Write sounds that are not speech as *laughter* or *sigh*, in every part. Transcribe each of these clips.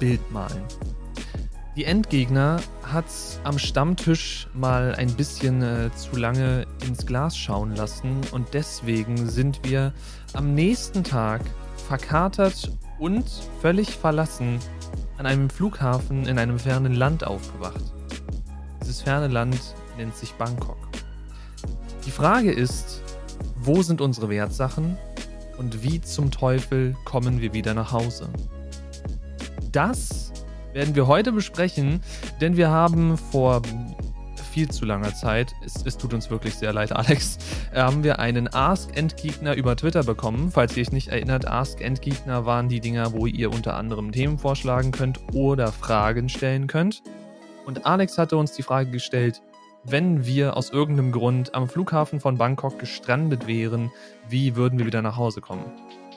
Bild malen. Die Endgegner hat am Stammtisch mal ein bisschen äh, zu lange ins Glas schauen lassen und deswegen sind wir am nächsten Tag verkatert und völlig verlassen an einem Flughafen in einem fernen Land aufgewacht. Dieses ferne Land nennt sich Bangkok. Die Frage ist, wo sind unsere Wertsachen und wie zum Teufel kommen wir wieder nach Hause? Das werden wir heute besprechen, denn wir haben vor viel zu langer Zeit, es, es tut uns wirklich sehr leid, Alex, äh, haben wir einen Ask Endgegner über Twitter bekommen. Falls ihr euch nicht erinnert, Ask Endgegner waren die Dinger, wo ihr unter anderem Themen vorschlagen könnt oder Fragen stellen könnt. Und Alex hatte uns die Frage gestellt, wenn wir aus irgendeinem Grund am Flughafen von Bangkok gestrandet wären, wie würden wir wieder nach Hause kommen?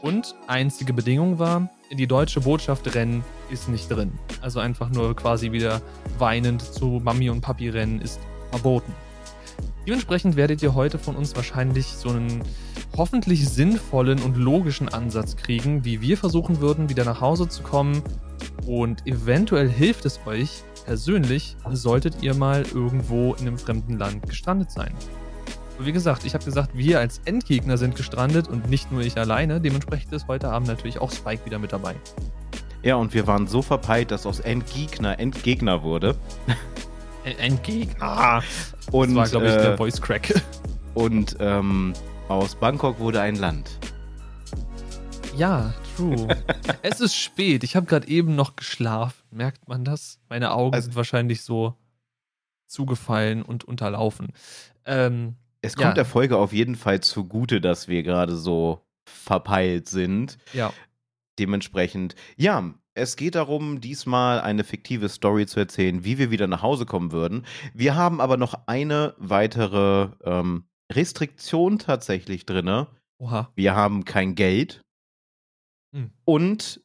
Und einzige Bedingung war, die deutsche Botschaft rennen ist nicht drin. Also einfach nur quasi wieder weinend zu Mami und Papi rennen ist verboten. Dementsprechend werdet ihr heute von uns wahrscheinlich so einen hoffentlich sinnvollen und logischen Ansatz kriegen, wie wir versuchen würden, wieder nach Hause zu kommen. Und eventuell hilft es euch persönlich, solltet ihr mal irgendwo in einem fremden Land gestrandet sein. Wie gesagt, ich habe gesagt, wir als Endgegner sind gestrandet und nicht nur ich alleine. Dementsprechend ist heute Abend natürlich auch Spike wieder mit dabei. Ja, und wir waren so verpeilt, dass aus Endgegner Endgegner wurde. Endgegner. Und, das war, glaube ich, äh, der Voice Crack. Und ähm, aus Bangkok wurde ein Land. Ja, true. *laughs* es ist spät. Ich habe gerade eben noch geschlafen. Merkt man das? Meine Augen Also- sind wahrscheinlich so zugefallen und unterlaufen. Ähm, Es Ja. kommt der Folge auf jeden Fall zugute, dass wir gerade so verpeilt sind. ja, Dementsprechend, ja, es geht darum, diesmal eine fiktive Story zu erzählen, wie wir wieder nach Hause kommen würden. Wir haben aber noch eine weitere ähm, Restriktion tatsächlich drin. oha. Wir haben kein Geld Hm. und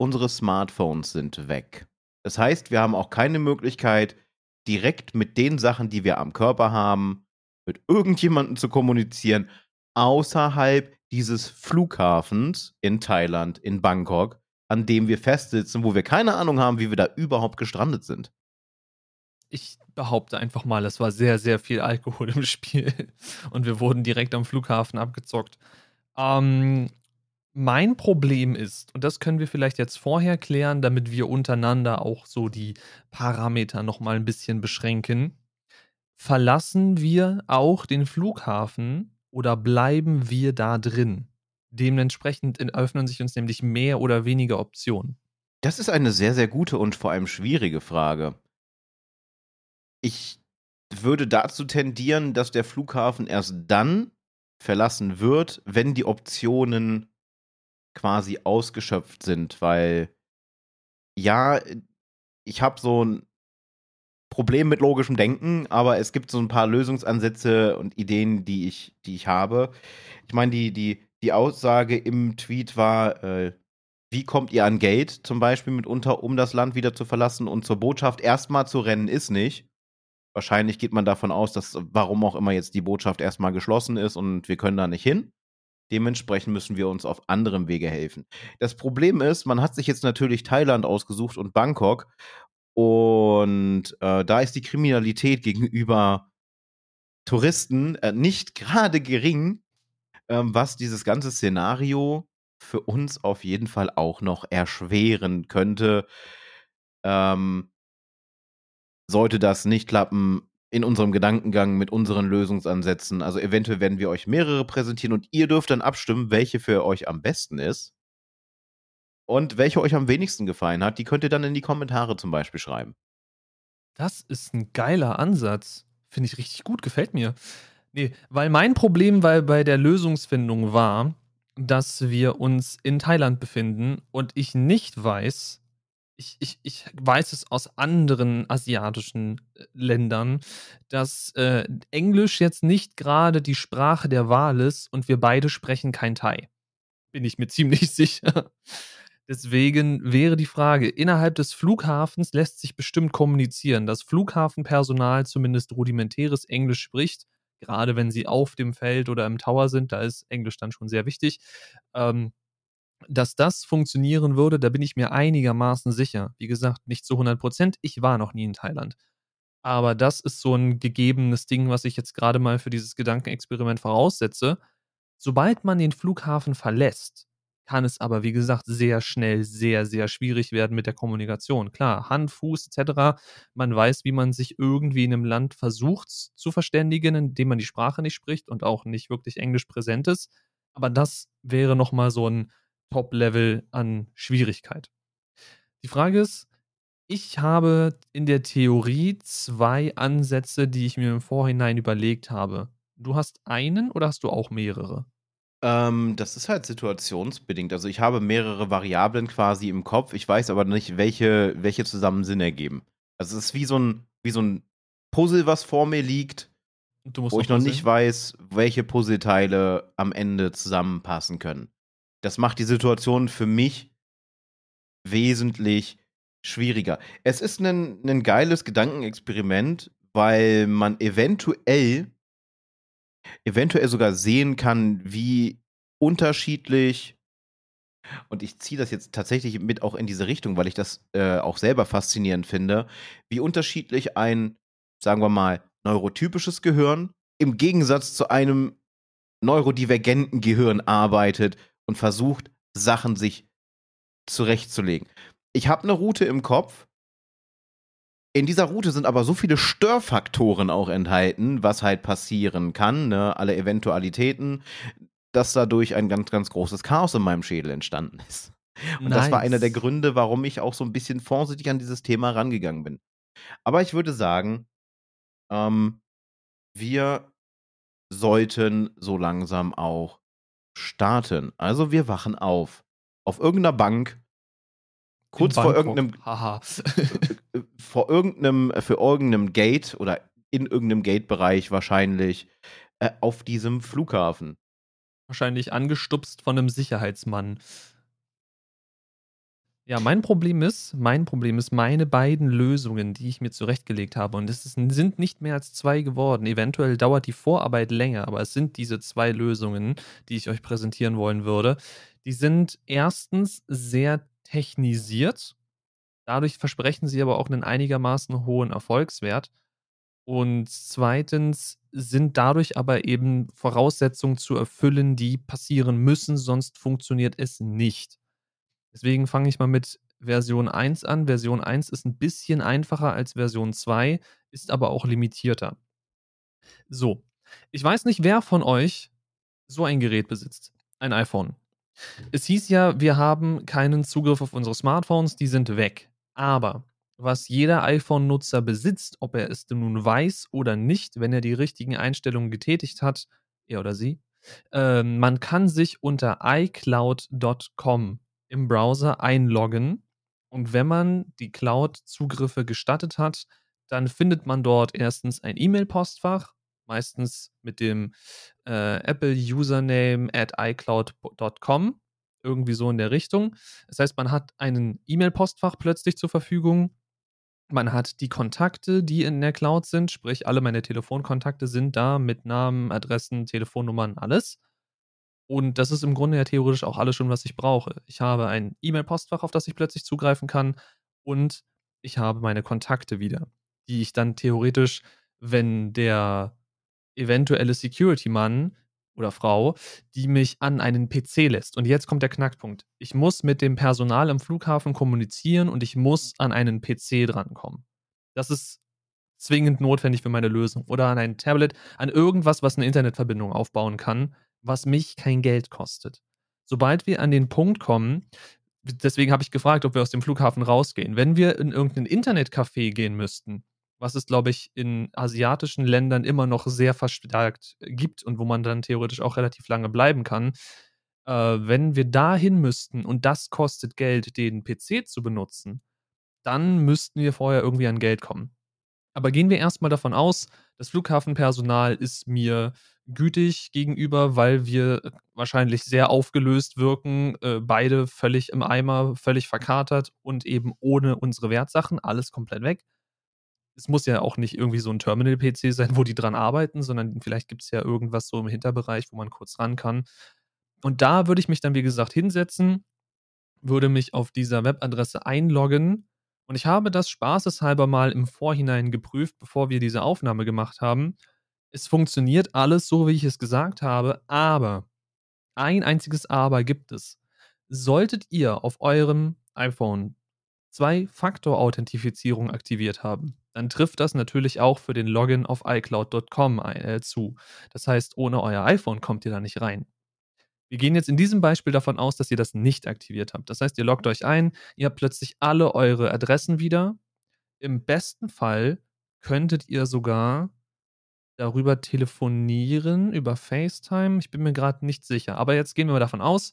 unsere Smartphones sind weg. Das heißt, wir haben auch keine Möglichkeit, direkt mit den Sachen, die wir am Körper haben, mit irgendjemandem zu kommunizieren, außerhalb dieses Flughafens in Thailand, in Bangkok, an dem wir festsitzen, wo wir keine Ahnung haben, wie wir da überhaupt gestrandet sind. Ich behaupte einfach mal, es war sehr, sehr viel Alkohol im *laughs* Spiel. Und wir wurden direkt am Flughafen abgezockt. Ähm, mein Problem ist, und das können wir vielleicht jetzt vorher klären, damit wir untereinander auch so die Parameter nochmal ein bisschen beschränken. Verlassen wir auch den Flughafen oder bleiben wir da drin? Dementsprechend öffnen sich uns nämlich mehr oder weniger Optionen. Das ist eine sehr, sehr gute und vor allem schwierige Frage. Ich würde dazu tendieren, dass der Flughafen erst dann verlassen wird, wenn die Optionen quasi ausgeschöpft sind, weil ja, ich habe so ein Problem mit logischem Denken, aber es gibt so ein paar Lösungsansätze und Ideen, die ich, die ich habe. Ich meine, die, die, die Aussage im Tweet war, äh, wie kommt ihr an Geld zum Beispiel mitunter, um das Land wieder zu verlassen und zur Botschaft erstmal zu rennen, ist nicht. Wahrscheinlich geht man davon aus, dass warum auch immer jetzt die Botschaft erstmal geschlossen ist und wir können da nicht hin. Dementsprechend müssen wir uns auf anderem Wege helfen. Das Problem ist, man hat sich jetzt natürlich Thailand ausgesucht und Bangkok. Und äh, da ist die Kriminalität gegenüber Touristen äh, nicht *laughs* gerade gering, ähm, was dieses ganze Szenario für uns auf jeden Fall auch noch erschweren könnte. Ähm, sollte das nicht klappen, in unserem Gedankengang mit unseren Lösungsansätzen. Also eventuell werden wir euch mehrere präsentieren und ihr dürft dann abstimmen, welche für euch am besten ist. Und welche euch am wenigsten gefallen hat, die könnt ihr dann in die Kommentare zum Beispiel schreiben. Das ist ein geiler Ansatz. Finde ich richtig gut, gefällt mir. Nee, weil mein Problem bei, bei der Lösungsfindung war, dass wir uns in Thailand befinden und ich nicht weiß, ich, ich, ich weiß es aus anderen asiatischen äh, Ländern, dass äh, Englisch jetzt nicht gerade die Sprache der Wahl ist und wir beide sprechen kein Thai. Bin ich mir ziemlich *laughs* sicher. Deswegen wäre die Frage, innerhalb des Flughafens lässt sich bestimmt kommunizieren, dass Flughafenpersonal zumindest rudimentäres Englisch spricht, gerade wenn sie auf dem Feld oder im Tower sind, da ist Englisch dann schon sehr wichtig. Ähm, Dass das funktionieren würde, da bin ich mir einigermaßen sicher. Wie gesagt, nicht zu 100 Prozent. Ich war noch nie in Thailand. Aber das ist so ein gegebenes Ding, was ich jetzt gerade mal für dieses Gedankenexperiment voraussetze. Sobald man den Flughafen verlässt, kann es aber, wie gesagt, sehr schnell sehr, sehr schwierig werden mit der Kommunikation. Klar, Hand, Fuß etc. Man weiß, wie man sich irgendwie in einem Land versucht zu verständigen, indem man die Sprache nicht spricht und auch nicht wirklich Englisch präsent ist. Aber das wäre nochmal so ein Top-Level an Schwierigkeit. Die Frage ist, ich habe in der Theorie zwei Ansätze, die ich mir im Vorhinein überlegt habe. Du hast einen oder hast du auch mehrere? Ähm, das ist halt situationsbedingt. Also ich habe mehrere Variablen quasi im Kopf. Ich weiß aber nicht, welche, welche zusammen Sinn ergeben. Also es ist wie so ein, wie so ein Puzzle, was vor mir liegt, wo ich noch nicht weiß, welche Puzzleteile am Ende zusammenpassen können. Das macht die Situation für mich wesentlich schwieriger. Es ist ein, ein geiles Gedankenexperiment, weil man eventuell, eventuell sogar sehen kann, wie unterschiedlich, und ich ziehe das jetzt tatsächlich mit auch in diese Richtung, weil ich das äh, auch selber faszinierend finde, wie unterschiedlich ein, sagen wir mal, neurotypisches Gehirn im Gegensatz zu einem neurodivergenten Gehirn arbeitet und versucht, Sachen sich zurechtzulegen ich habe eine Route im Kopf. In dieser Route sind aber so viele Störfaktoren auch enthalten, was halt passieren kann, ne? alle Eventualitäten, dass dadurch ein ganz, ganz großes Chaos in meinem Schädel entstanden ist. Und nice. das war einer der Gründe, warum ich auch so ein bisschen vorsichtig an dieses Thema rangegangen bin. Aber ich würde sagen, ähm, wir sollten so langsam auch starten. Also wir wachen auf. Auf irgendeiner Bank kurz vor irgendeinem Haha. Vor irgendeinem für irgendeinem Gate oder in irgendeinem Gate-Bereich wahrscheinlich äh, auf diesem Flughafen. Wahrscheinlich angestupst von einem Sicherheitsmann. Ja, mein Problem ist, mein Problem ist, meine beiden Lösungen, die ich mir zurechtgelegt habe, und es sind nicht mehr als zwei geworden. Eventuell dauert die Vorarbeit länger, aber es sind diese zwei Lösungen, die ich euch präsentieren wollen würde. Die sind erstens sehr technisiert. Dadurch versprechen sie aber auch einen einigermaßen hohen Erfolgswert. Und zweitens sind dadurch aber eben Voraussetzungen zu erfüllen, die passieren müssen, sonst funktioniert es nicht. Deswegen fange ich mal mit Version 1 an. Version 1 ist ein bisschen einfacher als Version 2, ist aber auch limitierter. So, ich weiß nicht, wer von euch so ein Gerät besitzt. Ein iPhone. Es hieß ja, wir haben keinen Zugriff auf unsere Smartphones, die sind weg. Aber was jeder iPhone-Nutzer besitzt, ob er es nun weiß oder nicht, wenn er die richtigen Einstellungen getätigt hat, er oder sie, äh, man kann sich unter iCloud.com im Browser einloggen. Und wenn man die Cloud-Zugriffe gestattet hat, dann findet man dort erstens ein E-Mail-Postfach, meistens mit dem äh, Apple-Username at iCloud.com, irgendwie so in der Richtung. Das heißt, man hat einen E-Mail-Postfach plötzlich zur Verfügung. Man hat die Kontakte, die in der Cloud sind, sprich alle meine Telefonkontakte sind da mit Namen, Adressen, Telefonnummern, alles. Und das ist im Grunde ja theoretisch auch alles schon, was ich brauche. Ich habe ein E-Mail-Postfach, auf das ich plötzlich zugreifen kann und ich habe meine Kontakte wieder, die ich dann theoretisch, wenn der eventuelle Security-Mann oder Frau, die mich an einen PC lässt. Und jetzt kommt der Knackpunkt. Ich muss mit dem Personal am Flughafen kommunizieren und ich muss an einen PC drankommen. Das ist zwingend notwendig für meine Lösung. Oder an ein Tablet, an irgendwas, was eine Internetverbindung aufbauen kann, was mich kein Geld kostet. Sobald wir an den Punkt kommen, deswegen habe ich gefragt, ob wir aus dem Flughafen rausgehen. Wenn wir in irgendein Internetcafé gehen müssten, was es, glaube ich, in asiatischen Ländern immer noch sehr verstärkt gibt und wo man dann theoretisch auch relativ lange bleiben kann. Äh, wenn wir dahin müssten und das kostet Geld, den PC zu benutzen, dann müssten wir vorher irgendwie an Geld kommen. Aber gehen wir erstmal davon aus, das Flughafenpersonal ist mir gütig gegenüber, weil wir wahrscheinlich sehr aufgelöst wirken, äh, beide völlig im Eimer, völlig verkatert und eben ohne unsere Wertsachen, alles komplett weg es muss ja auch nicht irgendwie so ein Terminal-PC sein, wo die dran arbeiten, sondern vielleicht gibt es ja irgendwas so im Hinterbereich, wo man kurz ran kann. Und da würde ich mich dann, wie gesagt, hinsetzen würde mich auf dieser Webadresse einloggen und ich habe das spaßeshalber mal im Vorhinein geprüft, bevor wir diese Aufnahme gemacht haben. Es funktioniert alles so, wie ich es gesagt habe, aber ein einziges Aber gibt es. Solltet ihr auf eurem iPhone Zwei-Faktor-Authentifizierung aktiviert haben, dann trifft das natürlich auch für den Login auf iCloud.com äh, zu. Das heißt, ohne euer iPhone kommt ihr da nicht rein. Wir gehen jetzt in diesem Beispiel davon aus, dass ihr das nicht aktiviert habt. Das heißt, ihr loggt euch ein, ihr habt plötzlich alle eure Adressen wieder. Im besten Fall könntet ihr sogar darüber telefonieren, über FaceTime. Ich bin mir gerade nicht sicher. Aber jetzt gehen wir mal davon aus,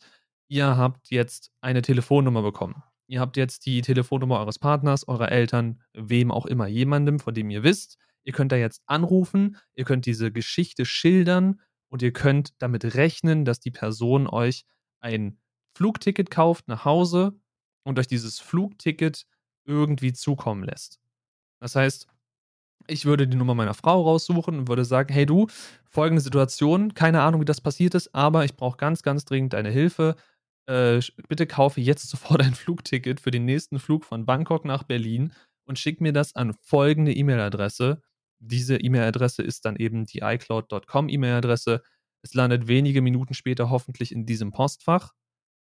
ihr habt jetzt eine Telefonnummer bekommen. Ihr habt jetzt die Telefonnummer eures Partners, eurer Eltern, wem auch immer, jemandem, von dem ihr wisst. Ihr könnt da jetzt anrufen, ihr könnt diese Geschichte schildern und ihr könnt damit rechnen, dass die Person euch ein Flugticket kauft nach Hause und euch dieses Flugticket irgendwie zukommen lässt. Das heißt, ich würde die Nummer meiner Frau raussuchen und würde sagen, hey du, folgende Situation, keine Ahnung, wie das passiert ist, aber ich brauche ganz, ganz dringend deine Hilfe äh, bitte kaufe jetzt sofort *laughs* ein Flugticket für den nächsten Flug von Bangkok nach Berlin und schick mir das an folgende E-Mail-Adresse. Diese E-Mail-Adresse ist dann eben die iCloud.com E-Mail-Adresse. Es landet wenige Minuten später hoffentlich in diesem Postfach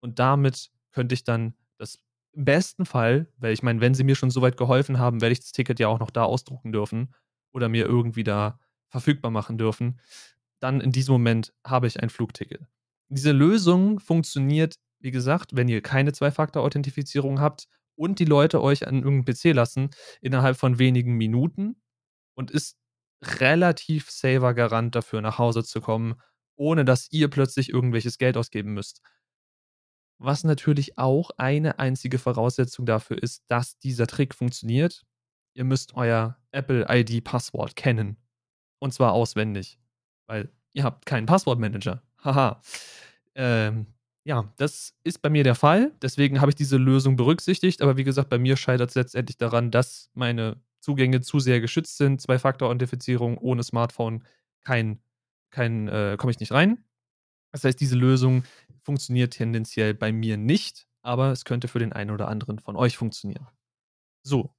und damit könnte ich dann das im besten Fall, weil ich meine, wenn sie mir schon so weit geholfen haben, werde ich das Ticket ja auch noch da ausdrucken dürfen oder mir irgendwie da verfügbar machen dürfen, dann in diesem Moment habe ich ein Flugticket. Diese Lösung funktioniert wie gesagt, wenn ihr keine Zwei-Faktor-Authentifizierung habt und die Leute euch an irgendeinem PC lassen, innerhalb von wenigen Minuten und ist relativ saver Garant dafür, nach Hause zu kommen, ohne dass ihr plötzlich irgendwelches Geld ausgeben müsst. Was natürlich auch eine einzige Voraussetzung dafür ist, dass dieser Trick funktioniert. Ihr müsst euer Apple ID-Passwort kennen. Und zwar auswendig. Weil ihr habt keinen Passwortmanager. Haha. Ähm, ja, das ist bei mir der Fall. Deswegen habe ich diese Lösung berücksichtigt. Aber wie gesagt, bei mir scheitert es letztendlich daran, dass meine Zugänge zu sehr geschützt sind. Zwei-Faktor-Authentifizierung ohne Smartphone, kein, kein, äh, komme ich nicht rein. Das heißt, diese Lösung funktioniert tendenziell bei mir nicht, aber es könnte für den einen oder anderen von euch funktionieren. So.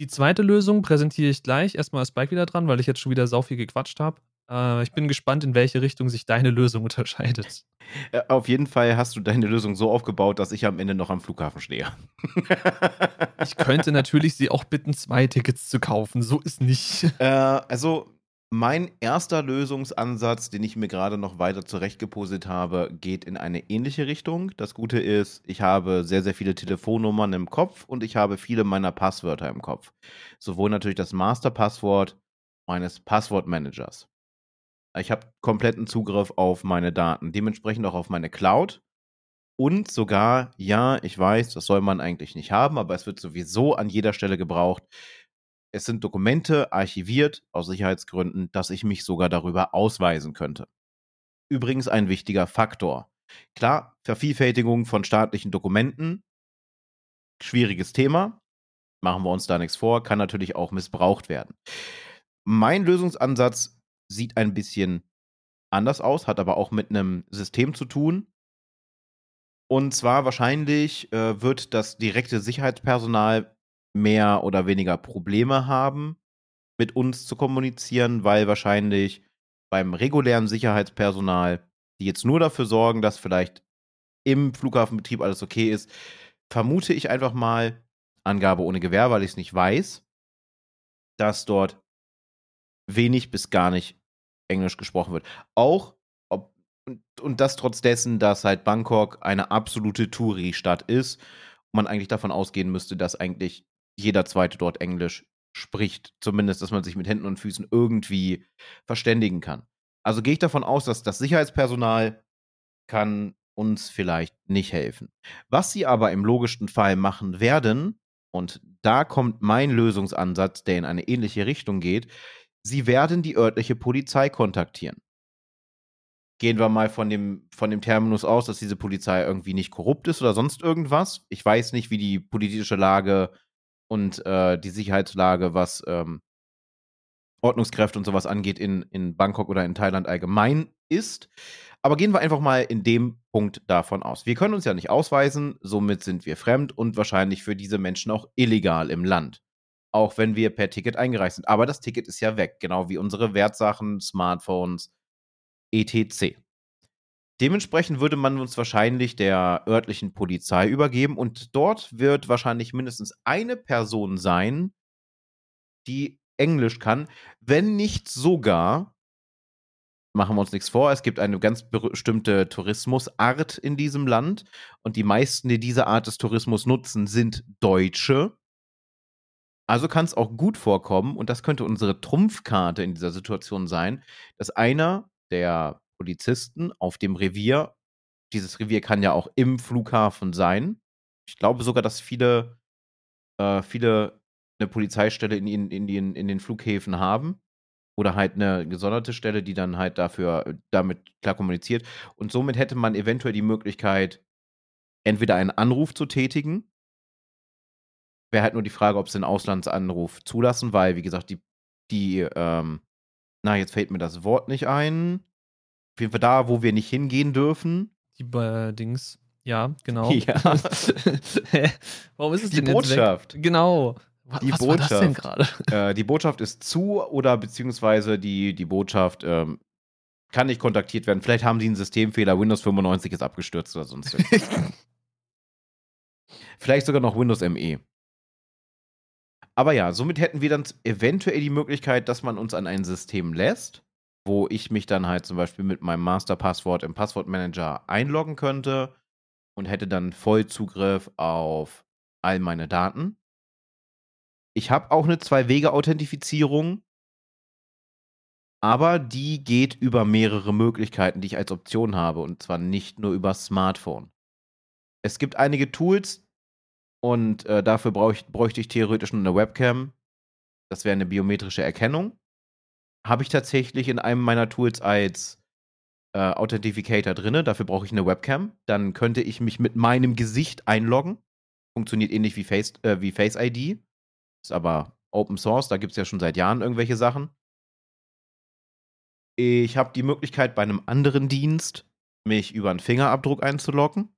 Die zweite Lösung präsentiere ich gleich. Erstmal ist Spike wieder dran, weil ich jetzt schon wieder sau viel gequatscht habe. Äh, ich bin gespannt, in welche Richtung sich deine Lösung unterscheidet. Äh, auf jeden Fall hast du deine Lösung so aufgebaut, dass ich am Ende noch am Flughafen stehe. *laughs* ich könnte natürlich sie auch bitten, zwei Tickets zu kaufen. So ist nicht. Äh, also, mein erster Lösungsansatz, den ich mir gerade noch weiter zurechtgeposit habe, geht in eine ähnliche Richtung. Das Gute ist, ich habe sehr, sehr viele Telefonnummern im Kopf und ich habe viele meiner Passwörter im Kopf. Sowohl natürlich das Masterpasswort meines Passwortmanagers. Ich habe kompletten Zugriff auf meine Daten, dementsprechend auch auf meine Cloud. Und sogar, ja, ich weiß, das soll man eigentlich nicht haben, aber es wird sowieso an jeder Stelle gebraucht. Es sind Dokumente archiviert aus Sicherheitsgründen, dass ich mich sogar darüber ausweisen könnte. Übrigens ein wichtiger Faktor. Klar, Vervielfältigung von staatlichen Dokumenten, schwieriges Thema, machen wir uns da nichts vor, kann natürlich auch missbraucht werden. Mein Lösungsansatz sieht ein bisschen anders aus, hat aber auch mit einem System zu tun. Und zwar wahrscheinlich äh, wird das direkte Sicherheitspersonal mehr oder weniger Probleme haben, mit uns zu kommunizieren, weil wahrscheinlich beim regulären Sicherheitspersonal, die jetzt nur dafür sorgen, dass vielleicht im Flughafenbetrieb alles okay ist, vermute ich einfach mal, Angabe ohne Gewehr, weil ich es nicht weiß, dass dort wenig bis gar nicht Englisch gesprochen wird. Auch ob, und, und das trotz dessen, dass halt Bangkok eine absolute Touri-Stadt ist man eigentlich davon ausgehen müsste, dass eigentlich jeder Zweite dort Englisch spricht. Zumindest, dass man sich mit Händen und Füßen irgendwie verständigen kann. Also gehe ich davon aus, dass das Sicherheitspersonal kann uns vielleicht nicht helfen. Was sie aber im logischsten Fall machen werden, und da kommt mein Lösungsansatz, der in eine ähnliche Richtung geht, Sie werden die örtliche Polizei kontaktieren. Gehen wir mal von dem, von dem Terminus aus, dass diese Polizei irgendwie nicht korrupt ist oder sonst irgendwas. Ich weiß nicht, wie die politische Lage und äh, die Sicherheitslage, was ähm, Ordnungskräfte und sowas angeht, in, in Bangkok oder in Thailand allgemein ist. Aber gehen wir einfach mal in dem Punkt davon aus. Wir können uns ja nicht ausweisen, somit sind wir fremd und wahrscheinlich für diese Menschen auch illegal im Land. Auch wenn wir per Ticket eingereist sind. Aber das Ticket ist ja weg, genau wie unsere Wertsachen, Smartphones, etc. Dementsprechend würde man uns wahrscheinlich der örtlichen Polizei übergeben und dort wird wahrscheinlich mindestens eine Person sein, die Englisch kann, wenn nicht sogar, machen wir uns nichts vor, es gibt eine ganz bestimmte Tourismusart in diesem Land und die meisten, die diese Art des Tourismus nutzen, sind Deutsche. Also kann es auch gut vorkommen, und das könnte unsere Trumpfkarte in dieser Situation sein, dass einer der Polizisten auf dem Revier, dieses Revier kann ja auch im Flughafen sein. Ich glaube sogar, dass viele, äh, viele eine Polizeistelle in, in, in, den, in den Flughäfen haben. Oder halt eine gesonderte Stelle, die dann halt dafür damit klar kommuniziert. Und somit hätte man eventuell die Möglichkeit, entweder einen Anruf zu tätigen. Wäre halt nur die Frage, ob sie einen Auslandsanruf zulassen, weil, wie gesagt, die, die, ähm, na, jetzt fällt mir das Wort nicht ein. Auf jeden Fall da, wo wir nicht hingehen dürfen. Die äh, Dings. Ja, genau. *laughs* Ja. *laughs* Warum ist es Die denn jetzt weg? Botschaft. Genau. Wa- Die Was war das denn Botschaft. gerade? *laughs* Äh, die Botschaft ist zu oder beziehungsweise die, die Botschaft ähm, kann nicht kontaktiert werden. Vielleicht haben sie einen Systemfehler, Windows 95 ist abgestürzt oder sonst. Vielleicht sogar noch Windows ME. Aber ja, somit hätten wir dann eventuell die Möglichkeit, dass man uns an ein System lässt, wo ich mich dann halt zum Beispiel mit meinem Masterpasswort im Passwortmanager einloggen könnte und hätte dann Vollzugriff auf all meine Daten. Ich habe auch eine Zwei-Wege-Authentifizierung, aber die geht über mehrere Möglichkeiten, die ich als Option habe, und zwar nicht nur über Smartphone. Es gibt einige Tools und äh, dafür brauch ich, bräuchte ich theoretisch nur eine Webcam. Das wäre eine biometrische Erkennung. Habe ich tatsächlich in einem meiner Tools als äh, Authentificator drinne. Dafür brauche ich eine Webcam. Dann könnte ich mich mit meinem Gesicht einloggen. Funktioniert ähnlich wie Face, äh, wie Face ID. Ist aber Open Source, da gibt es ja schon seit Jahren irgendwelche Sachen. Ich habe die Möglichkeit, bei einem anderen Dienst mich über einen Fingerabdruck einzuloggen.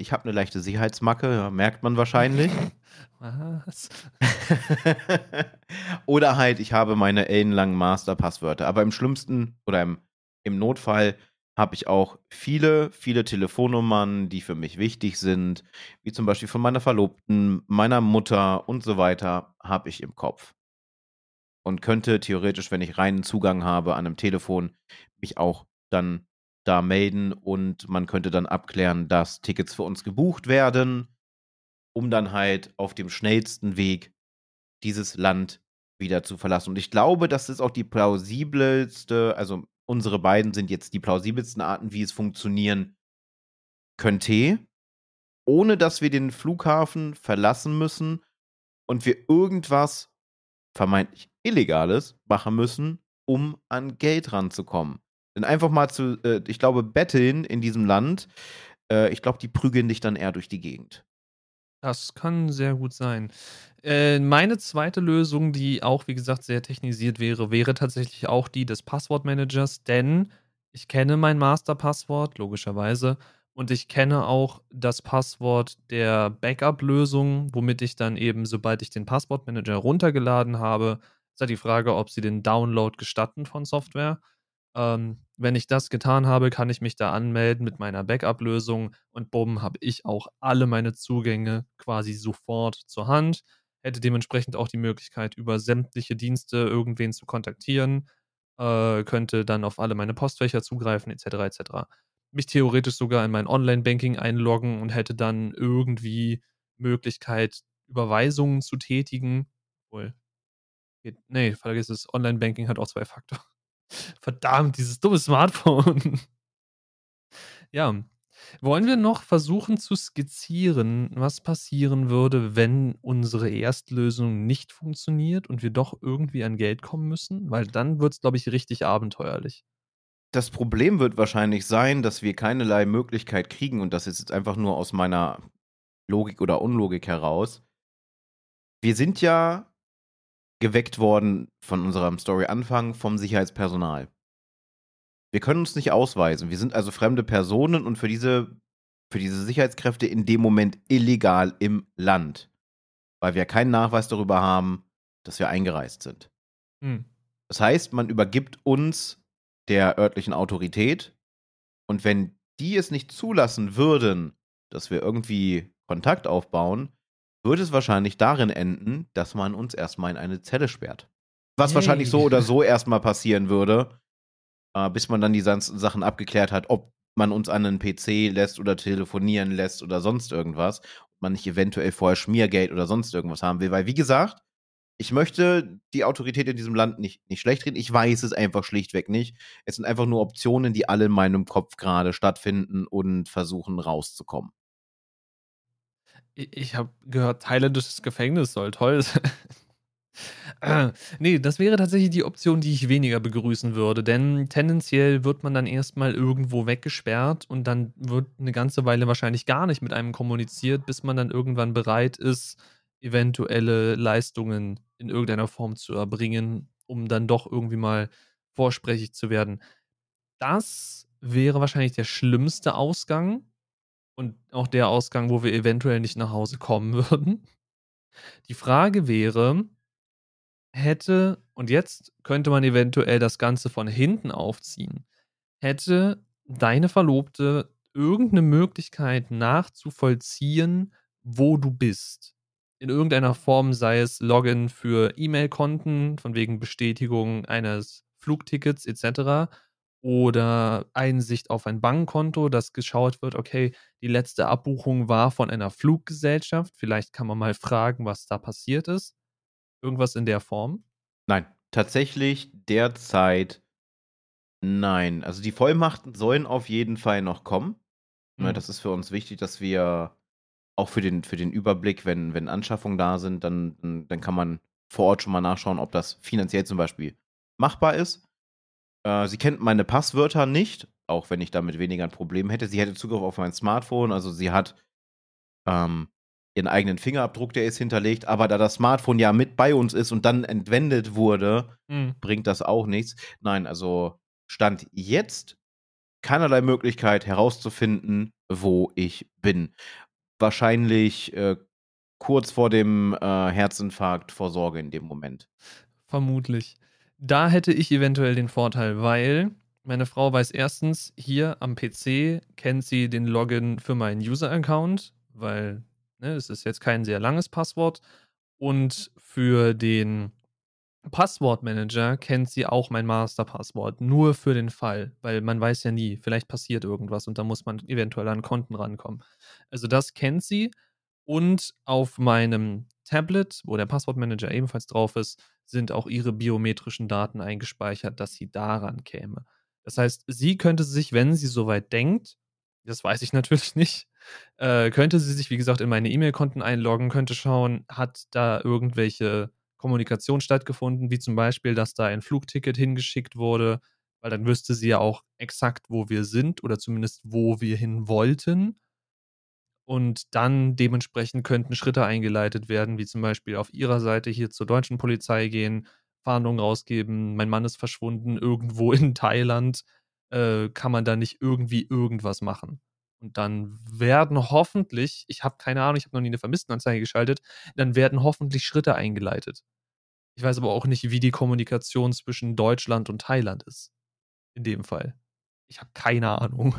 Ich habe eine leichte Sicherheitsmacke, ja, merkt man wahrscheinlich. *laughs* Was? *laughs* oder halt, ich habe meine ellenlangen Masterpasswörter. Aber im schlimmsten oder im, im Notfall habe ich auch viele, viele Telefonnummern, die für mich wichtig sind, wie zum Beispiel von meiner Verlobten, meiner Mutter und so weiter, habe ich im Kopf. Und könnte theoretisch, wenn ich reinen Zugang habe an einem Telefon, mich auch dann da melden und man könnte dann abklären, dass Tickets für uns gebucht werden, um dann halt auf dem schnellsten Weg dieses Land wieder zu verlassen. Und ich glaube, das ist auch die plausibelste, also unsere beiden sind jetzt die plausibelsten Arten, wie es funktionieren könnte, ohne dass wir den Flughafen verlassen müssen und wir irgendwas vermeintlich Illegales machen müssen, um an Geld ranzukommen. Denn einfach mal zu, äh, ich glaube, betteln in diesem Land, äh, ich glaube, die prügeln dich dann eher durch die Gegend. Das kann sehr gut sein. Äh, meine zweite Lösung, die auch, wie gesagt, sehr technisiert wäre, wäre tatsächlich auch die des Passwortmanagers, denn ich kenne mein Masterpasswort, logischerweise, und ich kenne auch das Passwort der Backup-Lösung, womit ich dann eben, sobald ich den Passwortmanager runtergeladen habe, ist halt die Frage, ob sie den Download gestatten von Software. Ähm, wenn ich das getan habe, kann ich mich da anmelden mit meiner Backup-Lösung und bumm, habe ich auch alle meine Zugänge quasi sofort zur Hand. Hätte dementsprechend auch die Möglichkeit, über sämtliche Dienste irgendwen zu kontaktieren, äh, könnte dann auf alle meine Postfächer zugreifen, etc. etc. Mich theoretisch sogar in mein Online-Banking einloggen und hätte dann irgendwie Möglichkeit, Überweisungen zu tätigen. Obwohl, geht, nee, vergiss es, Online-Banking hat auch zwei Faktor. Verdammt, dieses dumme Smartphone. ja. Wollen wir noch versuchen zu skizzieren, was passieren würde, wenn unsere Erstlösung nicht funktioniert und wir doch irgendwie an Geld kommen müssen? Weil dann wird es, glaube ich, richtig abenteuerlich. Das Problem wird wahrscheinlich sein, dass wir keinerlei Möglichkeit kriegen, und das ist jetzt einfach nur aus meiner Logik oder Unlogik heraus. Wir sind ja geweckt worden von unserem Story-Anfang vom Sicherheitspersonal. Wir können uns nicht ausweisen. Wir sind also fremde Personen und für diese, für diese Sicherheitskräfte in dem Moment illegal im Land. Weil wir keinen Nachweis darüber haben, dass wir eingereist sind. Hm. Das heißt, man übergibt uns der örtlichen Autorität und wenn die es nicht zulassen würden, dass wir irgendwie Kontakt aufbauen, würde es wahrscheinlich darin enden, dass man uns erstmal in eine Zelle sperrt. Was hey. wahrscheinlich so oder so erstmal passieren würde, äh, bis man dann die Sachen abgeklärt hat, ob man uns an einen PC lässt oder telefonieren lässt oder sonst irgendwas. Ob man nicht eventuell vorher Schmiergeld oder sonst irgendwas haben will. Weil, wie gesagt, ich möchte die Autorität in diesem Land nicht, nicht schlecht reden. Ich weiß es einfach schlichtweg nicht. Es sind einfach nur Optionen, die alle in meinem Kopf gerade stattfinden und versuchen rauszukommen. Ich habe gehört, thailändisches Gefängnis soll toll *laughs* sein. nee, das wäre tatsächlich die Option, die ich weniger begrüßen würde, denn tendenziell wird man dann erstmal irgendwo weggesperrt und dann wird eine ganze Weile wahrscheinlich gar nicht mit einem kommuniziert, bis man dann irgendwann bereit ist, eventuelle Leistungen in irgendeiner Form zu erbringen, um dann doch irgendwie mal vorsprechig zu werden. Das wäre wahrscheinlich der schlimmste Ausgang und auch der Ausgang, wo wir eventuell nicht nach Hause kommen *laughs* würden. Die Frage wäre, hätte, und jetzt könnte man eventuell das Ganze von hinten aufziehen, hätte deine Verlobte irgendeine Möglichkeit nachzuvollziehen, wo du bist? in irgendeiner Form, sei es Login für E-Mail-Konten, von wegen Bestätigung eines Flugtickets etc. oder Einsicht auf ein Bankkonto, dass geschaut wird, okay, die letzte Abbuchung war von einer Fluggesellschaft. Vielleicht kann man mal fragen, was da passiert ist. Irgendwas in der Form? Nein, tatsächlich derzeit nein. Also die Vollmachten sollen auf jeden Fall noch kommen. Mhm. Das ist für uns wichtig, dass wir auch für den, für den Überblick, wenn, wenn Anschaffungen da sind, dann, dann kann man vor Ort schon mal nachschauen, ob das finanziell zum Beispiel machbar ist. Äh, sie kennt meine Passwörter nicht, auch wenn ich damit weniger ein Problem hätte. Sie hätte Zugriff auf mein Smartphone, also sie hat ähm, ihren eigenen Fingerabdruck, der ist hinterlegt, aber da das Smartphone ja mit bei uns ist und dann entwendet wurde, mhm. bringt das auch nichts. Nein, also Stand jetzt keinerlei Möglichkeit herauszufinden, wo ich bin wahrscheinlich äh, kurz vor dem äh, Herzinfarkt vor Sorge in dem Moment. Vermutlich. Da hätte ich eventuell den Vorteil, weil meine Frau weiß erstens, hier am PC kennt sie den Login für meinen User-Account, weil ne, es ist jetzt kein sehr langes Passwort. Und für den Passwortmanager kennt sie auch mein Masterpasswort, nur für den Fall, weil man weiß ja nie, vielleicht passiert irgendwas und da muss man eventuell an Konten rankommen. Also das kennt sie und auf meinem Tablet, wo der Passwortmanager ebenfalls drauf ist, sind auch ihre biometrischen Daten eingespeichert, dass sie daran käme. Das heißt, sie könnte sich, wenn sie soweit denkt, das weiß ich *laughs* natürlich nicht, äh, könnte sie sich, wie gesagt, in meine E-Mail-Konten einloggen, könnte schauen, hat da irgendwelche Kommunikation stattgefunden, wie zum Beispiel, dass da ein Flugticket hingeschickt wurde, weil dann wüsste sie ja auch exakt, wo wir sind oder zumindest, wo wir hin wollten. Und dann dementsprechend könnten Schritte eingeleitet werden, wie zum Beispiel auf ihrer Seite hier zur deutschen Polizei gehen, Fahndungen rausgeben, mein Mann ist verschwunden, *laughs* irgendwo in Thailand, äh, kann man da nicht irgendwie irgendwas machen. Und dann werden hoffentlich, ich habe keine Ahnung, ich habe noch nie eine Vermisstenanzeige geschaltet, dann werden hoffentlich Schritte eingeleitet. Ich weiß aber auch nicht, wie die Kommunikation zwischen Deutschland und Thailand ist. In dem Fall. Ich habe keine Ahnung.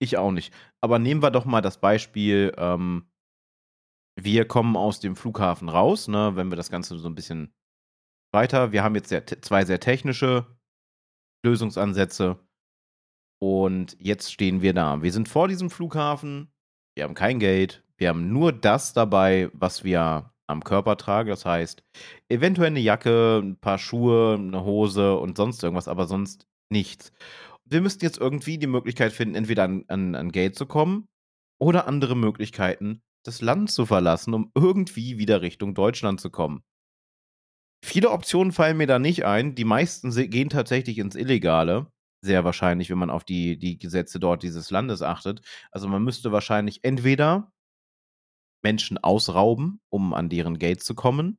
Ich auch nicht. Aber nehmen wir doch mal das Beispiel, ähm, wir kommen aus dem Flughafen raus, ne, wenn wir das Ganze so ein bisschen weiter. Wir haben jetzt sehr, zwei sehr technische Lösungsansätze. Und jetzt stehen wir da. Wir sind vor diesem Flughafen. Wir haben kein Geld. Wir haben nur das dabei, was wir am Körper tragen. Das heißt, eventuell eine Jacke, ein paar Schuhe, eine Hose und sonst irgendwas, aber sonst nichts. Wir müssten jetzt irgendwie die Möglichkeit finden, entweder an, an, an Geld zu kommen oder andere Möglichkeiten, das Land zu verlassen, um irgendwie wieder Richtung Deutschland zu kommen. Viele Optionen fallen mir da nicht ein. Die meisten gehen tatsächlich ins Illegale sehr wahrscheinlich, wenn man auf die, die Gesetze dort dieses Landes achtet. Also man müsste wahrscheinlich entweder Menschen ausrauben, um an deren Geld zu kommen,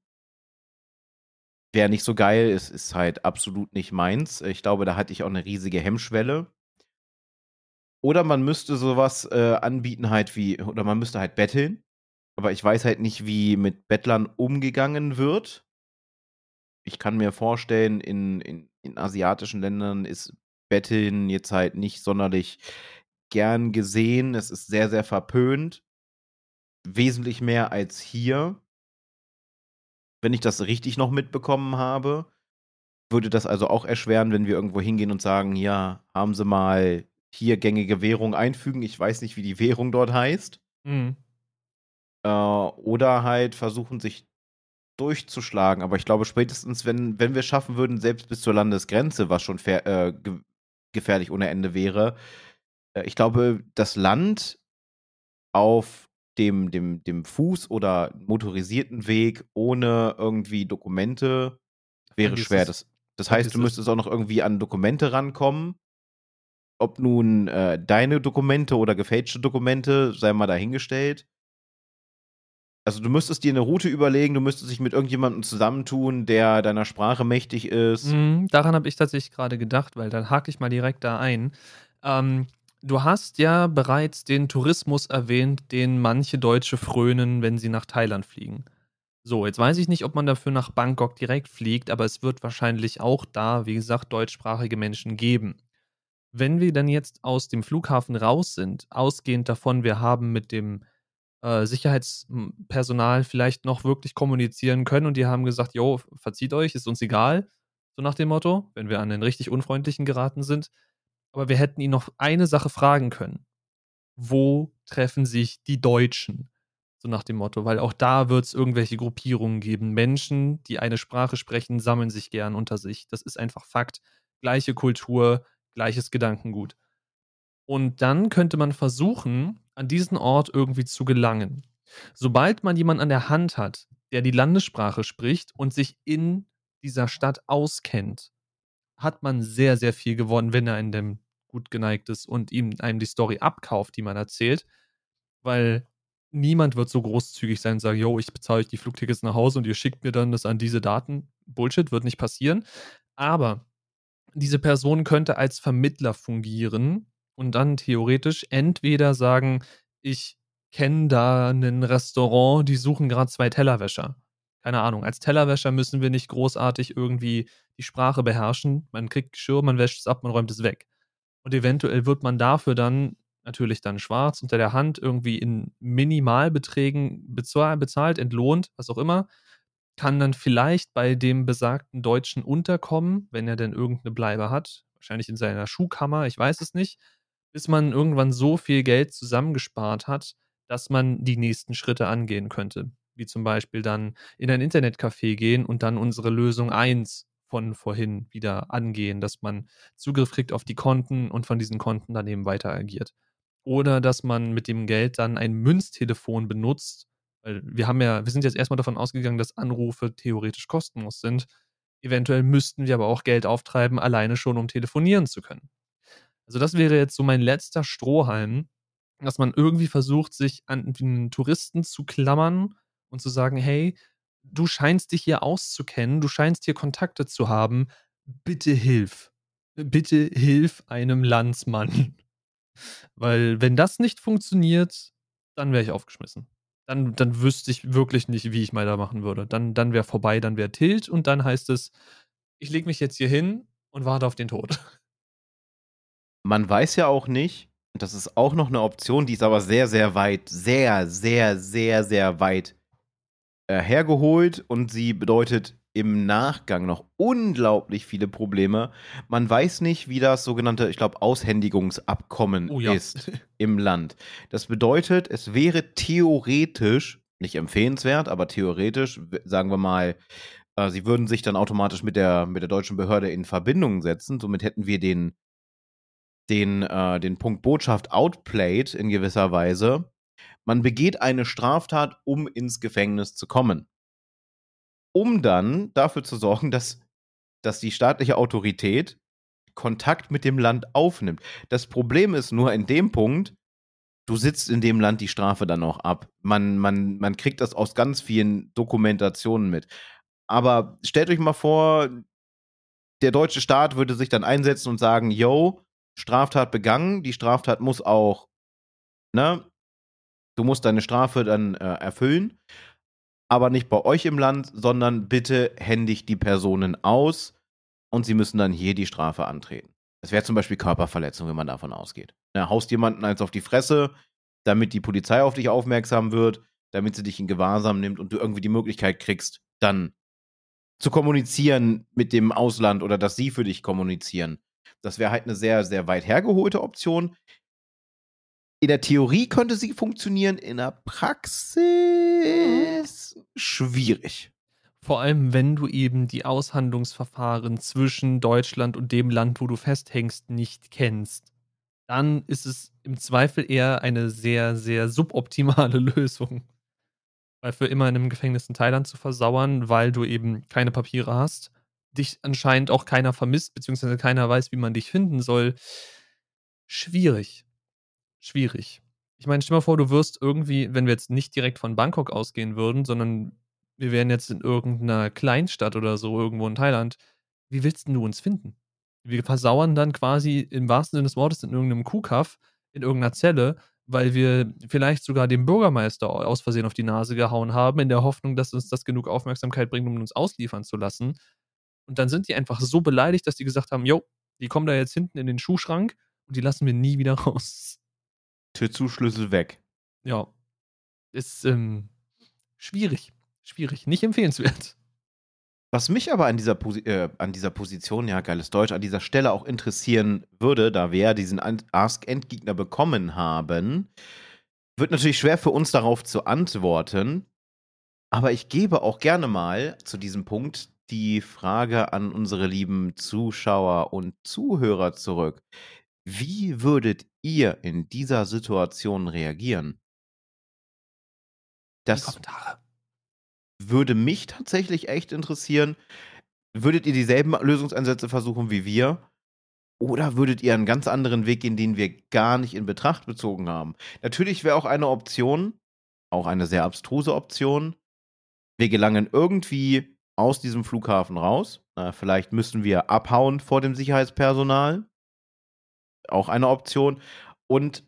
wäre nicht so geil. Es ist halt absolut nicht meins. Ich glaube, da hatte ich auch eine riesige Hemmschwelle. Oder man müsste sowas äh, anbieten, halt wie, oder man müsste halt betteln. Aber ich weiß halt nicht, wie mit Bettlern umgegangen wird. Ich kann mir vorstellen, in, in, in asiatischen Ländern ist Betteln jetzt halt nicht sonderlich gern gesehen. Es ist sehr, sehr verpönt. Wesentlich mehr als hier. Wenn ich das richtig noch mitbekommen habe, würde das also auch erschweren, wenn wir irgendwo hingehen und sagen, ja, haben Sie mal hier gängige Währung einfügen. Ich weiß nicht, wie die Währung dort heißt. Mhm. Äh, oder halt versuchen, sich durchzuschlagen. Aber ich glaube, spätestens, wenn, wenn wir schaffen würden, selbst bis zur Landesgrenze, was schon äh, ge gefährlich ohne Ende wäre, äh, ich glaube, das Land auf dem, dem, dem Fuß- oder motorisierten Weg ohne irgendwie Dokumente wäre schwer. Das, das heißt, du müsstest auch noch irgendwie an Dokumente rankommen ob nun äh, deine Dokumente oder gefälschte Dokumente, sei mal dahingestellt. Also du müsstest dir eine Route überlegen, du müsstest dich mit irgendjemandem zusammentun, der deiner Sprache mächtig ist. Mhm, daran habe ich tatsächlich gerade gedacht, weil dann hake ich mal direkt da ein. Ähm, du hast ja bereits den Tourismus erwähnt, den manche Deutsche frönen, wenn sie nach Thailand fliegen. So, jetzt weiß ich nicht, ob man dafür nach Bangkok direkt fliegt, aber es wird wahrscheinlich auch da, wie gesagt, deutschsprachige Menschen geben. Wenn wir dann jetzt aus dem Flughafen raus sind, ausgehend davon, wir haben mit dem äh, Sicherheitspersonal vielleicht noch wirklich kommunizieren können und die haben gesagt, jo, verzieht euch, ist uns egal, so nach dem Motto, wenn wir an den richtig Unfreundlichen geraten sind. Aber wir hätten ihn noch eine Sache fragen können. Wo treffen sich die Deutschen? So nach dem Motto, weil auch da wird es irgendwelche Gruppierungen geben. Menschen, die eine Sprache sprechen, sammeln sich gern unter sich. Das ist einfach Fakt. Gleiche Kultur, gleiches Gedankengut. Und dann könnte man versuchen, an diesen Ort irgendwie zu gelangen. Sobald man jemanden an der Hand hat, der die Landessprache spricht und sich in dieser Stadt auskennt, hat man sehr, sehr viel gewonnen, wenn er in dem gut geneigt ist und ihm einem die Story abkauft, die man erzählt. Weil niemand wird so großzügig sein und sagen, yo, ich bezahle euch die Flugtickets nach Hause und ihr schickt mir dann das an diese Daten. Bullshit, wird nicht passieren. Aber diese Person könnte als Vermittler fungieren und dann theoretisch entweder sagen, ich kenne da ein Restaurant, die suchen gerade zwei Tellerwäscher. Keine Ahnung, als Tellerwäscher müssen wir nicht großartig irgendwie die Sprache beherrschen. Man kriegt Geschirr, man wäscht es ab, man räumt es weg. Und eventuell wird man dafür dann natürlich dann schwarz unter der Hand irgendwie in Minimalbeträgen bezahlt, entlohnt, was auch immer kann dann vielleicht bei dem besagten Deutschen unterkommen, wenn er denn irgendeine Bleibe hat. Wahrscheinlich in seiner Schuhkammer, ich weiß es nicht. Bis man irgendwann so viel Geld zusammengespart hat, dass man die nächsten Schritte angehen könnte. Wie zum Beispiel dann in ein Internetcafé gehen und dann unsere Lösung 1 von vorhin wieder angehen, dass man Zugriff kriegt auf die Konten und von diesen Konten dann eben weiter agiert. Oder dass man mit dem Geld dann ein Münztelefon benutzt weil wir haben ja, wir sind jetzt erstmal davon ausgegangen, dass Anrufe theoretisch kostenlos sind. Eventuell müssten wir aber auch Geld auftreiben, alleine schon, um telefonieren zu können. Also das wäre jetzt so mein letzter Strohhalm, dass man irgendwie versucht, sich an den Touristen zu klammern und zu sagen, hey, du scheinst dich hier auszukennen, du scheinst hier Kontakte zu haben, bitte hilf. Bitte hilf einem Landsmann. *laughs* Weil wenn das nicht funktioniert, dann wäre ich aufgeschmissen dann, dann wüsste ich wirklich nicht, wie ich mal da machen würde. Dann, dann wäre vorbei, dann wäre Tilt und dann heißt es, ich lege mich jetzt hier hin und warte auf den Tod. *laughs* Man weiß ja auch nicht, das ist auch noch eine Option, die ist aber sehr, sehr weit, sehr, sehr, sehr, sehr weit äh, hergeholt und sie bedeutet im Nachgang noch unglaublich viele Probleme. Man weiß nicht, wie das sogenannte, ich glaube, Aushändigungsabkommen oh, ja. ist im Land. Das bedeutet, es wäre theoretisch, nicht empfehlenswert, aber theoretisch, sagen wir mal, äh, sie würden sich dann automatisch mit der, mit der deutschen Behörde in Verbindung setzen. Somit hätten wir den, den, äh, den Punkt Botschaft outplayed in gewisser Weise. Man begeht eine Straftat, um ins Gefängnis zu kommen um dann dafür zu sorgen, dass, dass die staatliche Autorität Kontakt mit dem Land aufnimmt. Das Problem ist nur in dem Punkt, du sitzt in dem Land die Strafe dann auch ab. Man, man, man kriegt das aus ganz vielen Dokumentationen mit. Aber stellt euch mal vor, der deutsche Staat würde sich dann einsetzen und sagen, yo, Straftat begangen, die Straftat muss auch, ne, du musst deine Strafe dann äh, erfüllen, aber nicht bei euch im Land, sondern bitte händig die Personen aus und sie müssen dann hier die Strafe antreten. Das wäre zum Beispiel Körperverletzung, wenn man davon ausgeht. Ne, haust jemanden eins auf die Fresse, damit die Polizei auf dich aufmerksam wird, damit sie dich in Gewahrsam nimmt und du irgendwie die Möglichkeit kriegst, dann zu kommunizieren mit dem Ausland oder dass sie für dich kommunizieren. Das wäre halt eine sehr, sehr weit hergeholte Option. In der Theorie könnte sie funktionieren, in der Praxis schwierig. Vor allem, wenn du eben die Aushandlungsverfahren zwischen Deutschland und dem Land, wo du festhängst, nicht kennst. Dann ist es im Zweifel eher eine sehr, sehr suboptimale *laughs* Lösung. Weil für immer in einem Gefängnis in Thailand zu versauern, weil du eben keine Papiere hast, dich anscheinend auch keiner vermisst, beziehungsweise keiner weiß, wie man dich finden soll. Schwierig. Schwierig. Ich meine, stell mal vor, du wirst irgendwie, wenn wir jetzt nicht direkt von Bangkok ausgehen würden, sondern wir wären jetzt in irgendeiner Kleinstadt oder so, irgendwo in Thailand, wie willst du uns finden? Wir versauern dann quasi im wahrsten Sinne des Wortes in irgendeinem Kuhkaff, in irgendeiner Zelle weil wir vielleicht sogar dem Bürgermeister aus Versehen auf die Nase gehauen haben, in der Hoffnung, dass uns das genug Aufmerksamkeit bringt, um uns ausliefern zu lassen. Und dann sind die einfach so beleidigt, dass die gesagt haben, jo, die kommen da jetzt hinten in den Schuhschrank und die lassen wir nie wieder *laughs* raus. Türzuschlüssel weg. Ja. Ist ähm, schwierig. Schwierig. Nicht empfehlenswert. *laughs* Was mich aber an dieser, Posi äh, an dieser Position, ja, geiles Deutsch, an dieser Stelle auch interessieren würde, da wir ja diesen Ask-Endgegner bekommen haben, wird natürlich schwer für uns darauf zu antworten. Aber ich gebe auch gerne mal zu diesem Punkt die Frage an unsere lieben Zuschauer und Zuhörer zurück. Wie würdet ihr in dieser Situation reagieren? Das Kommentare würde mich tatsächlich echt interessieren. Würdet ihr dieselben Lösungsansätze versuchen wie wir? Oder würdet ihr einen ganz anderen Weg gehen, den wir gar nicht in Betracht bezogen haben? Natürlich wäre auch eine Option, auch eine sehr abstruse Option. Wir gelangen irgendwie aus diesem Flughafen raus. Na, vielleicht müssen wir abhauen vor dem Sicherheitspersonal. Auch eine Option. Und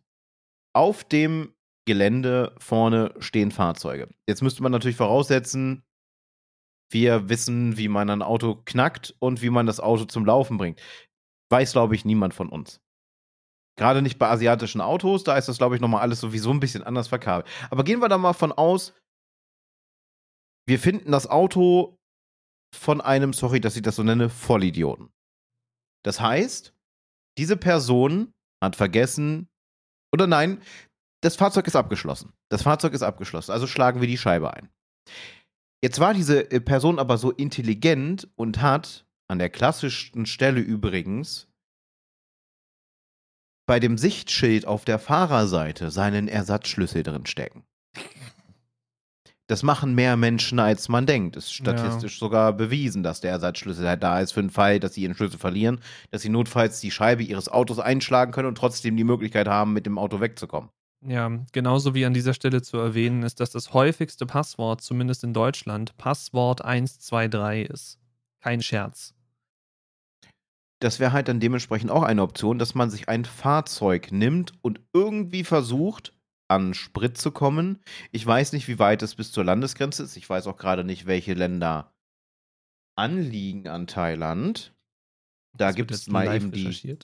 auf dem Gelände vorne stehen Fahrzeuge. Jetzt müsste man natürlich voraussetzen, wir wissen, wie man ein Auto knackt und wie man das Auto zum Laufen bringt. Weiß, glaube ich, niemand von uns. Gerade nicht bei asiatischen Autos, da ist das, glaube ich, nochmal alles sowieso ein bisschen anders verkabelt. Aber gehen wir da mal von aus, wir finden das Auto von einem, sorry, dass ich das so nenne, Vollidioten. Das heißt, diese Person hat vergessen, oder nein, das Fahrzeug ist abgeschlossen. Das Fahrzeug ist abgeschlossen, also schlagen wir die Scheibe ein. Jetzt war diese äh, Person aber so intelligent und hat an der klassischen Stelle übrigens bei dem Sichtschild auf der Fahrerseite seinen Ersatzschlüssel drin stecken. Das machen mehr Menschen, als man denkt. Es ist statistisch ja. sogar bewiesen, dass der Ersatzschlüssel halt da ist für den Fall, dass sie ihren Schlüssel verlieren, dass sie notfalls die Scheibe ihres Autos einschlagen können und trotzdem die Möglichkeit haben, mit dem Auto wegzukommen. Ja, genauso wie an dieser Stelle zu erwähnen ist, dass das häufigste Passwort, zumindest in Deutschland, Passwort 123 ist. Kein Scherz. Das wäre halt dann dementsprechend auch eine Option, dass man sich ein Fahrzeug nimmt und irgendwie versucht, an Sprit zu kommen. Ich weiß nicht, wie weit es bis zur Landesgrenze ist. Ich weiß auch gerade nicht, welche Länder anliegen an Thailand. Da gibt es mal eben die,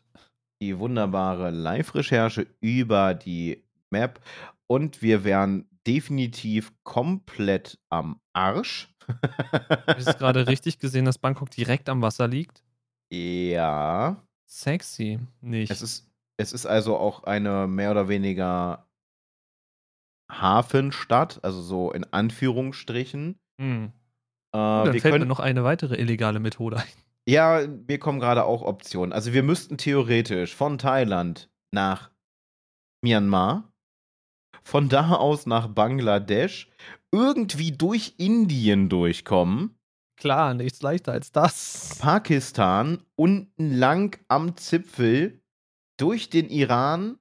die wunderbare Live-Recherche über die Map und wir wären definitiv komplett am Arsch. Habe ich gerade *laughs* richtig gesehen, dass Bangkok direkt am Wasser liegt? Ja. Sexy, nicht. Es ist, es ist also auch eine mehr oder weniger Hafenstadt, also so in Anführungsstrichen. Hm. Äh, dann fällt können, mir noch eine weitere illegale Methode ein. Ja, mir kommen gerade auch Optionen. Also wir müssten theoretisch von Thailand nach Myanmar von da aus nach Bangladesch, irgendwie durch Indien durchkommen. Klar, nichts leichter als das. Pakistan, unten lang am Zipfel, durch den Iran,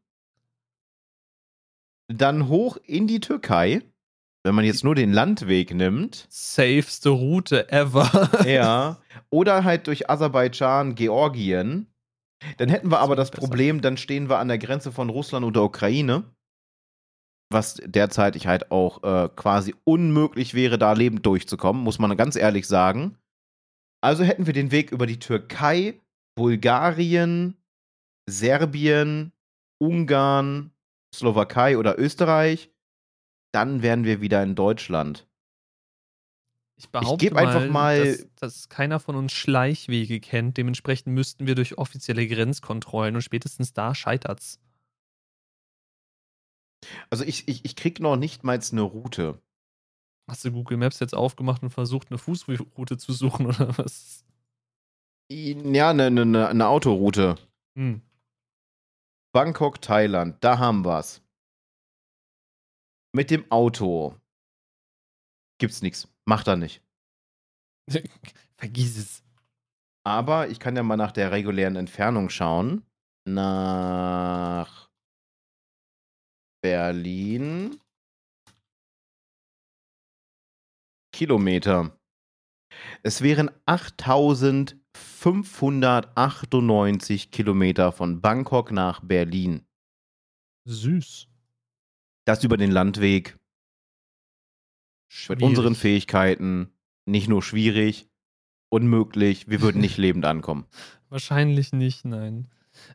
dann hoch in die Türkei, wenn man jetzt nur den Landweg nimmt. Safeste Route ever. *laughs* ja. Oder halt durch Aserbaidschan, Georgien. Dann hätten wir aber das besser. Problem, dann stehen wir an der Grenze von Russland und der Ukraine. Was derzeitig halt auch äh, quasi unmöglich wäre, da lebend durchzukommen, muss man ganz ehrlich sagen. Also hätten wir den Weg über die Türkei, Bulgarien, Serbien, Ungarn, Slowakei oder Österreich. Dann wären wir wieder in Deutschland. Ich behaupte geb einfach mal- dass, dass keiner von uns Schleichwege kennt. Dementsprechend müssten wir durch offizielle Grenzkontrollen und spätestens da scheitert's. Also ich, ich, ich krieg noch nicht mal eine Route. Hast du Google Maps jetzt aufgemacht und versucht, eine Fußroute zu suchen *laughs* oder was? Ja, eine ne, ne, ne Autoroute. Hm. Bangkok, Thailand, da haben wir's. Mit dem Auto gibt's nichts. Macht er nicht. *laughs* Vergiss es. Aber ich kann ja mal nach der regulären Entfernung schauen. Nach Berlin. Kilometer. Es wären 8598 Kilometer von Bangkok nach Berlin. Süß. Das über den Landweg. Mit Schwierig. unseren Fähigkeiten nicht nur schwierig, unmöglich. Wir würden nicht lebend ankommen. Wahrscheinlich nicht, nein.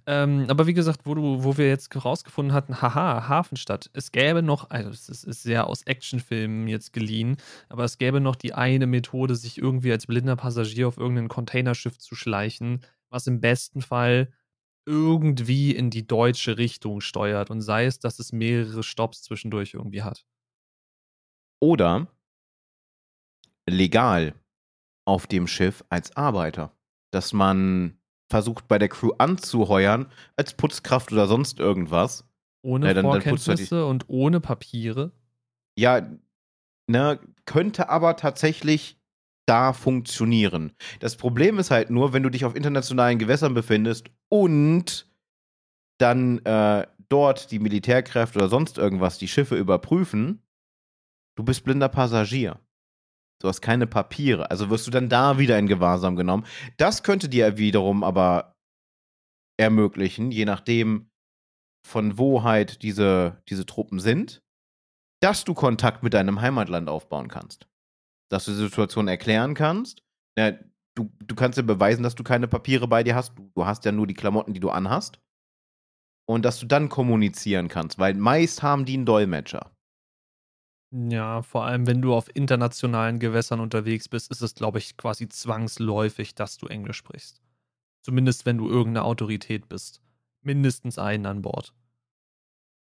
Ähm, aber wie gesagt, wo, du, wo wir jetzt rausgefunden hatten, haha, Hafenstadt. Es gäbe noch, also es ist sehr aus Actionfilmen jetzt geliehen, aber es gäbe noch die eine Methode, sich irgendwie als blinder Passagier auf irgendein Containerschiff zu schleichen, was im besten Fall irgendwie in die deutsche Richtung steuert und sei es, dass es mehrere Stops zwischendurch irgendwie hat. Oder legal auf dem Schiff als Arbeiter. Dass man versucht, bei der Crew anzuheuern, als Putzkraft oder sonst irgendwas. Ohne Ja, dann- dann putzt er die- Vorkenntnisse und ohne Papiere. Ja, ne, könnte aber tatsächlich da funktionieren. Das Problem ist halt nur, wenn du dich auf internationalen Gewässern befindest und dann äh, dort die Militärkräfte oder sonst irgendwas die Schiffe überprüfen, du bist blinder Passagier. Du hast keine Papiere. Also wirst du dann da wieder in Gewahrsam genommen. Das könnte dir wiederum aber ermöglichen, je nachdem, von wo halt diese, diese Truppen sind, dass du Kontakt mit deinem Heimatland aufbauen kannst. Dass du die Situation erklären kannst. Ja, du, du kannst ja beweisen, dass du keine Papiere bei dir hast. Du, du hast ja nur die Klamotten, die du anhast. Und dass du dann kommunizieren kannst, weil meist haben die einen Dolmetscher. Ja, vor allem, wenn du auf internationalen Gewässern unterwegs bist, ist es, glaube ich, quasi zwangsläufig, dass du Englisch sprichst. Zumindest, wenn du irgendeine Autorität bist. Mindestens einen an Bord.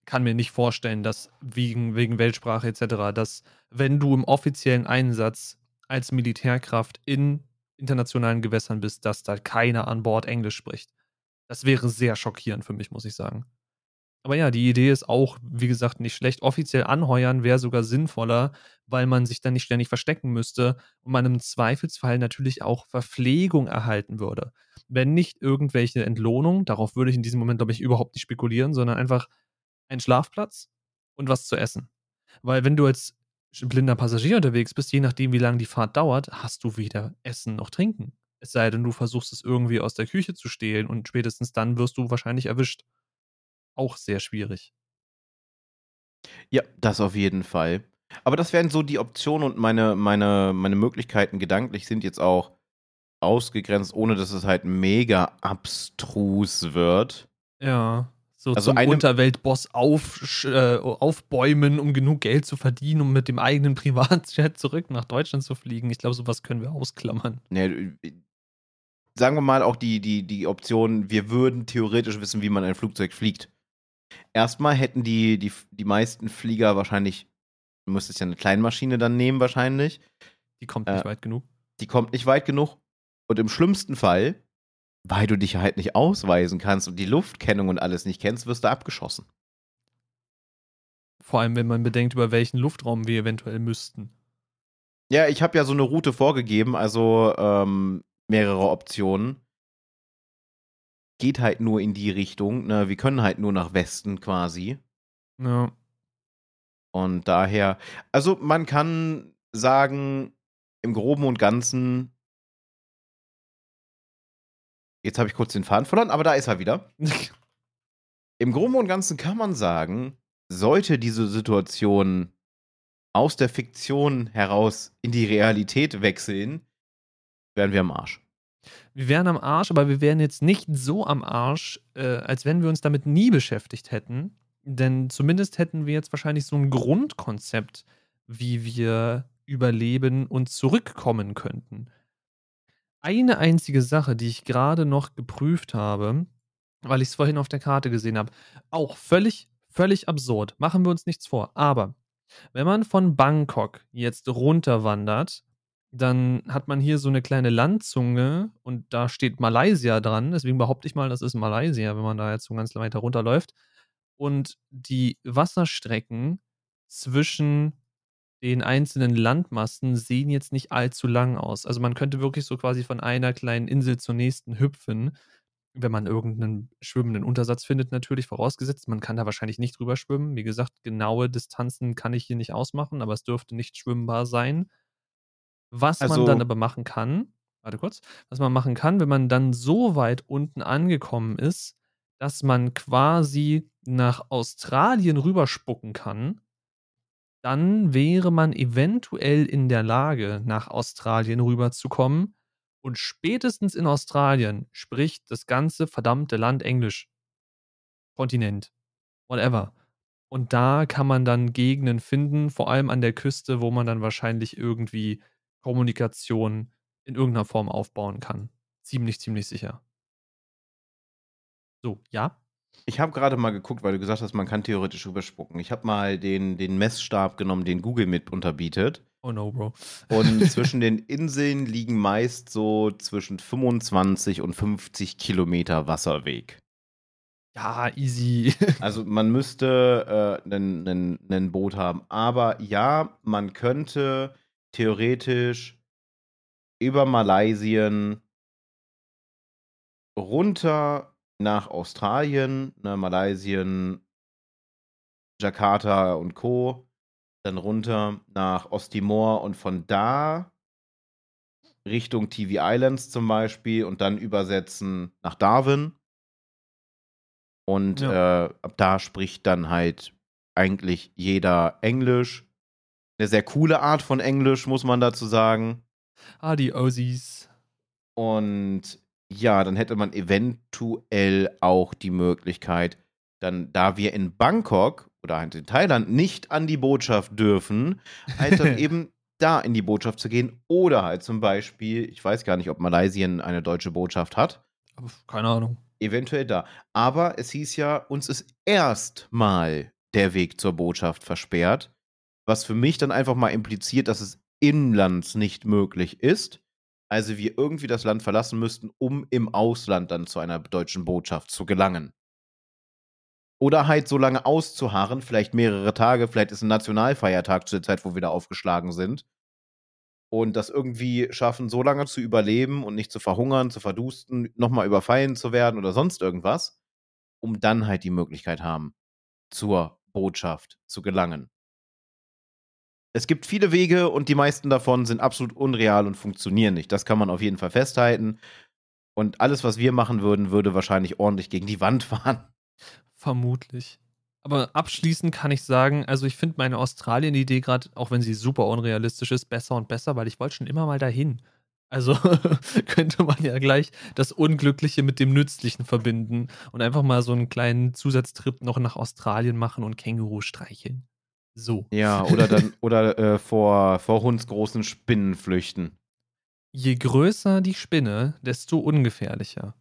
Kann mir nicht vorstellen, dass wegen, wegen Weltsprache etc., dass wenn du im offiziellen Einsatz als Militärkraft in internationalen Gewässern bist, dass da keiner an Bord Englisch spricht. Das wäre sehr schockierend für mich, muss ich sagen. Aber ja, die Idee ist auch, wie gesagt, nicht schlecht. Offiziell anheuern wäre sogar sinnvoller, weil man sich dann nicht ständig verstecken müsste und man im Zweifelsfall natürlich auch Verpflegung erhalten würde. Wenn nicht irgendwelche Entlohnung, darauf würde ich in diesem Moment, glaube ich, überhaupt nicht spekulieren, sondern einfach ein Schlafplatz und was zu essen. Weil wenn du als blinder Passagier unterwegs bist, je nachdem, wie lange die Fahrt dauert, hast du weder Essen noch Trinken. Es sei denn, du versuchst es irgendwie aus der Küche zu stehlen und spätestens dann wirst du wahrscheinlich erwischt. Auch sehr schwierig. Ja, das auf jeden Fall. Aber das wären so die Optionen und meine, meine, meine Möglichkeiten gedanklich sind jetzt auch ausgegrenzt, ohne dass es halt mega abstrus wird. Ja. So Also zum Unterweltboss auf, äh, aufbäumen, um genug Geld zu verdienen, um mit dem eigenen *laughs* Privatjet zurück nach Deutschland zu fliegen. Ich glaube, sowas können wir ausklammern. Ne, sagen wir mal auch die, die, die Option, wir würden theoretisch wissen, wie man ein Flugzeug fliegt. Erstmal hätten die, die, die meisten Flieger wahrscheinlich, du müsstest ja eine Kleinmaschine dann nehmen wahrscheinlich. Die kommt Äh, nicht weit genug. Die kommt nicht weit genug. Und im schlimmsten Fall, weil du dich halt nicht ausweisen kannst und die Luftkennung und alles nicht kennst, wirst du abgeschossen. Vor allem, wenn man bedenkt, über welchen Luftraum wir eventuell müssten. Ja, ich habe ja so eine Route vorgegeben, also ähm, mehrere Optionen. Geht halt nur in die Richtung. Ne? Wir können halt nur nach Westen quasi. Ja. Und daher, also man kann sagen, im Groben und Ganzen, jetzt habe ich kurz den Faden verloren, aber da ist er wieder. *laughs* Im Groben und Ganzen kann man sagen, sollte diese Situation aus der Fiktion heraus in die Realität wechseln, wären wir am Arsch. Wir wären am Arsch, aber wir wären jetzt nicht so am Arsch, äh, als wenn wir uns damit nie beschäftigt hätten. Denn zumindest hätten wir jetzt wahrscheinlich so ein Grundkonzept, wie wir überleben und zurückkommen könnten. Eine einzige Sache, die ich gerade noch geprüft habe, weil ich es vorhin auf der Karte gesehen habe, auch völlig, völlig absurd. Machen wir uns nichts vor. Aber wenn man von Bangkok jetzt runterwandert, dann hat man hier so eine kleine Landzunge und da steht Malaysia dran. Deswegen behaupte ich mal, das ist Malaysia, wenn man da jetzt so ganz weiter runterläuft. Und die Wasserstrecken zwischen den einzelnen Landmassen sehen jetzt nicht allzu lang aus. Also man könnte wirklich so quasi von einer kleinen Insel zur nächsten hüpfen, wenn man irgendeinen schwimmenden Untersatz findet, natürlich vorausgesetzt. Man kann da wahrscheinlich nicht drüber schwimmen. Wie gesagt, genaue Distanzen kann ich hier nicht ausmachen, aber es dürfte nicht schwimmbar sein. Was also, man dann aber machen kann, warte kurz, was man machen kann, wenn man dann so weit unten angekommen ist, dass man quasi nach Australien rüberspucken kann, dann wäre man eventuell in der Lage, nach Australien rüberzukommen. Und spätestens in Australien spricht das ganze verdammte Land Englisch. Kontinent. Whatever. Und da kann man dann Gegenden finden, vor allem an der Küste, wo man dann wahrscheinlich irgendwie Kommunikation in irgendeiner Form aufbauen kann. Ziemlich, ziemlich sicher. So, ja? Ich habe gerade mal geguckt, weil du gesagt hast, man kann theoretisch überspucken. Ich habe mal den, den Messstab genommen, den Google mit unterbietet. Oh no, Bro. Und *laughs* zwischen den Inseln liegen meist so zwischen 25 und 50 Kilometer Wasserweg. Ja, easy. *laughs* also man müsste äh, ein Boot haben. Aber ja, man könnte theoretisch über Malaysien runter nach Australien, ne, Malaysien, Jakarta und Co. Dann runter nach Osttimor und von da Richtung TV Islands zum Beispiel und dann übersetzen nach Darwin. Und ja. äh, ab da spricht dann halt eigentlich jeder Englisch. Eine sehr coole Art von Englisch, muss man dazu sagen. Ah, die Aussies. Und ja, dann hätte man eventuell auch die Möglichkeit, dann, da wir in Bangkok oder halt in Thailand nicht an die Botschaft dürfen, *laughs* halt dann eben da in die Botschaft zu gehen oder halt zum Beispiel, ich weiß gar nicht, ob Malaysien eine deutsche Botschaft hat. Keine Ahnung. Eventuell da. Aber es hieß ja, uns ist erstmal der Weg zur Botschaft versperrt, was für mich dann einfach mal impliziert, dass es inlands nicht möglich ist also wir irgendwie das Land verlassen müssten, um im Ausland dann zu einer deutschen Botschaft zu gelangen. Oder halt so lange auszuharren, vielleicht mehrere Tage, vielleicht ist ein Nationalfeiertag zu der Zeit, wo wir da aufgeschlagen sind. Und das irgendwie schaffen, so lange zu überleben und nicht zu verhungern, zu verdusten, nochmal überfallen zu werden oder sonst irgendwas, um dann halt die Möglichkeit haben, zur Botschaft zu gelangen. Es gibt viele Wege und die meisten davon sind absolut unreal und funktionieren nicht. Das kann man auf jeden Fall festhalten. Und alles, was wir machen würden, würde wahrscheinlich ordentlich gegen die Wand *laughs* fahren. Vermutlich. Aber abschließend kann ich sagen, also ich finde meine Australien-Idee gerade, auch wenn sie super unrealistisch ist, besser und besser, weil ich wollte schon immer mal dahin. Also *laughs* könnte man ja gleich das Unglückliche mit dem Nützlichen verbinden und einfach mal so einen kleinen Zusatztrip noch nach Australien machen und Känguru streicheln. So. Ja, oder dann, *laughs* oder äh, vor, vor hundsgroßen Spinnen flüchten. Je größer die Spinne, desto ungefährlicher.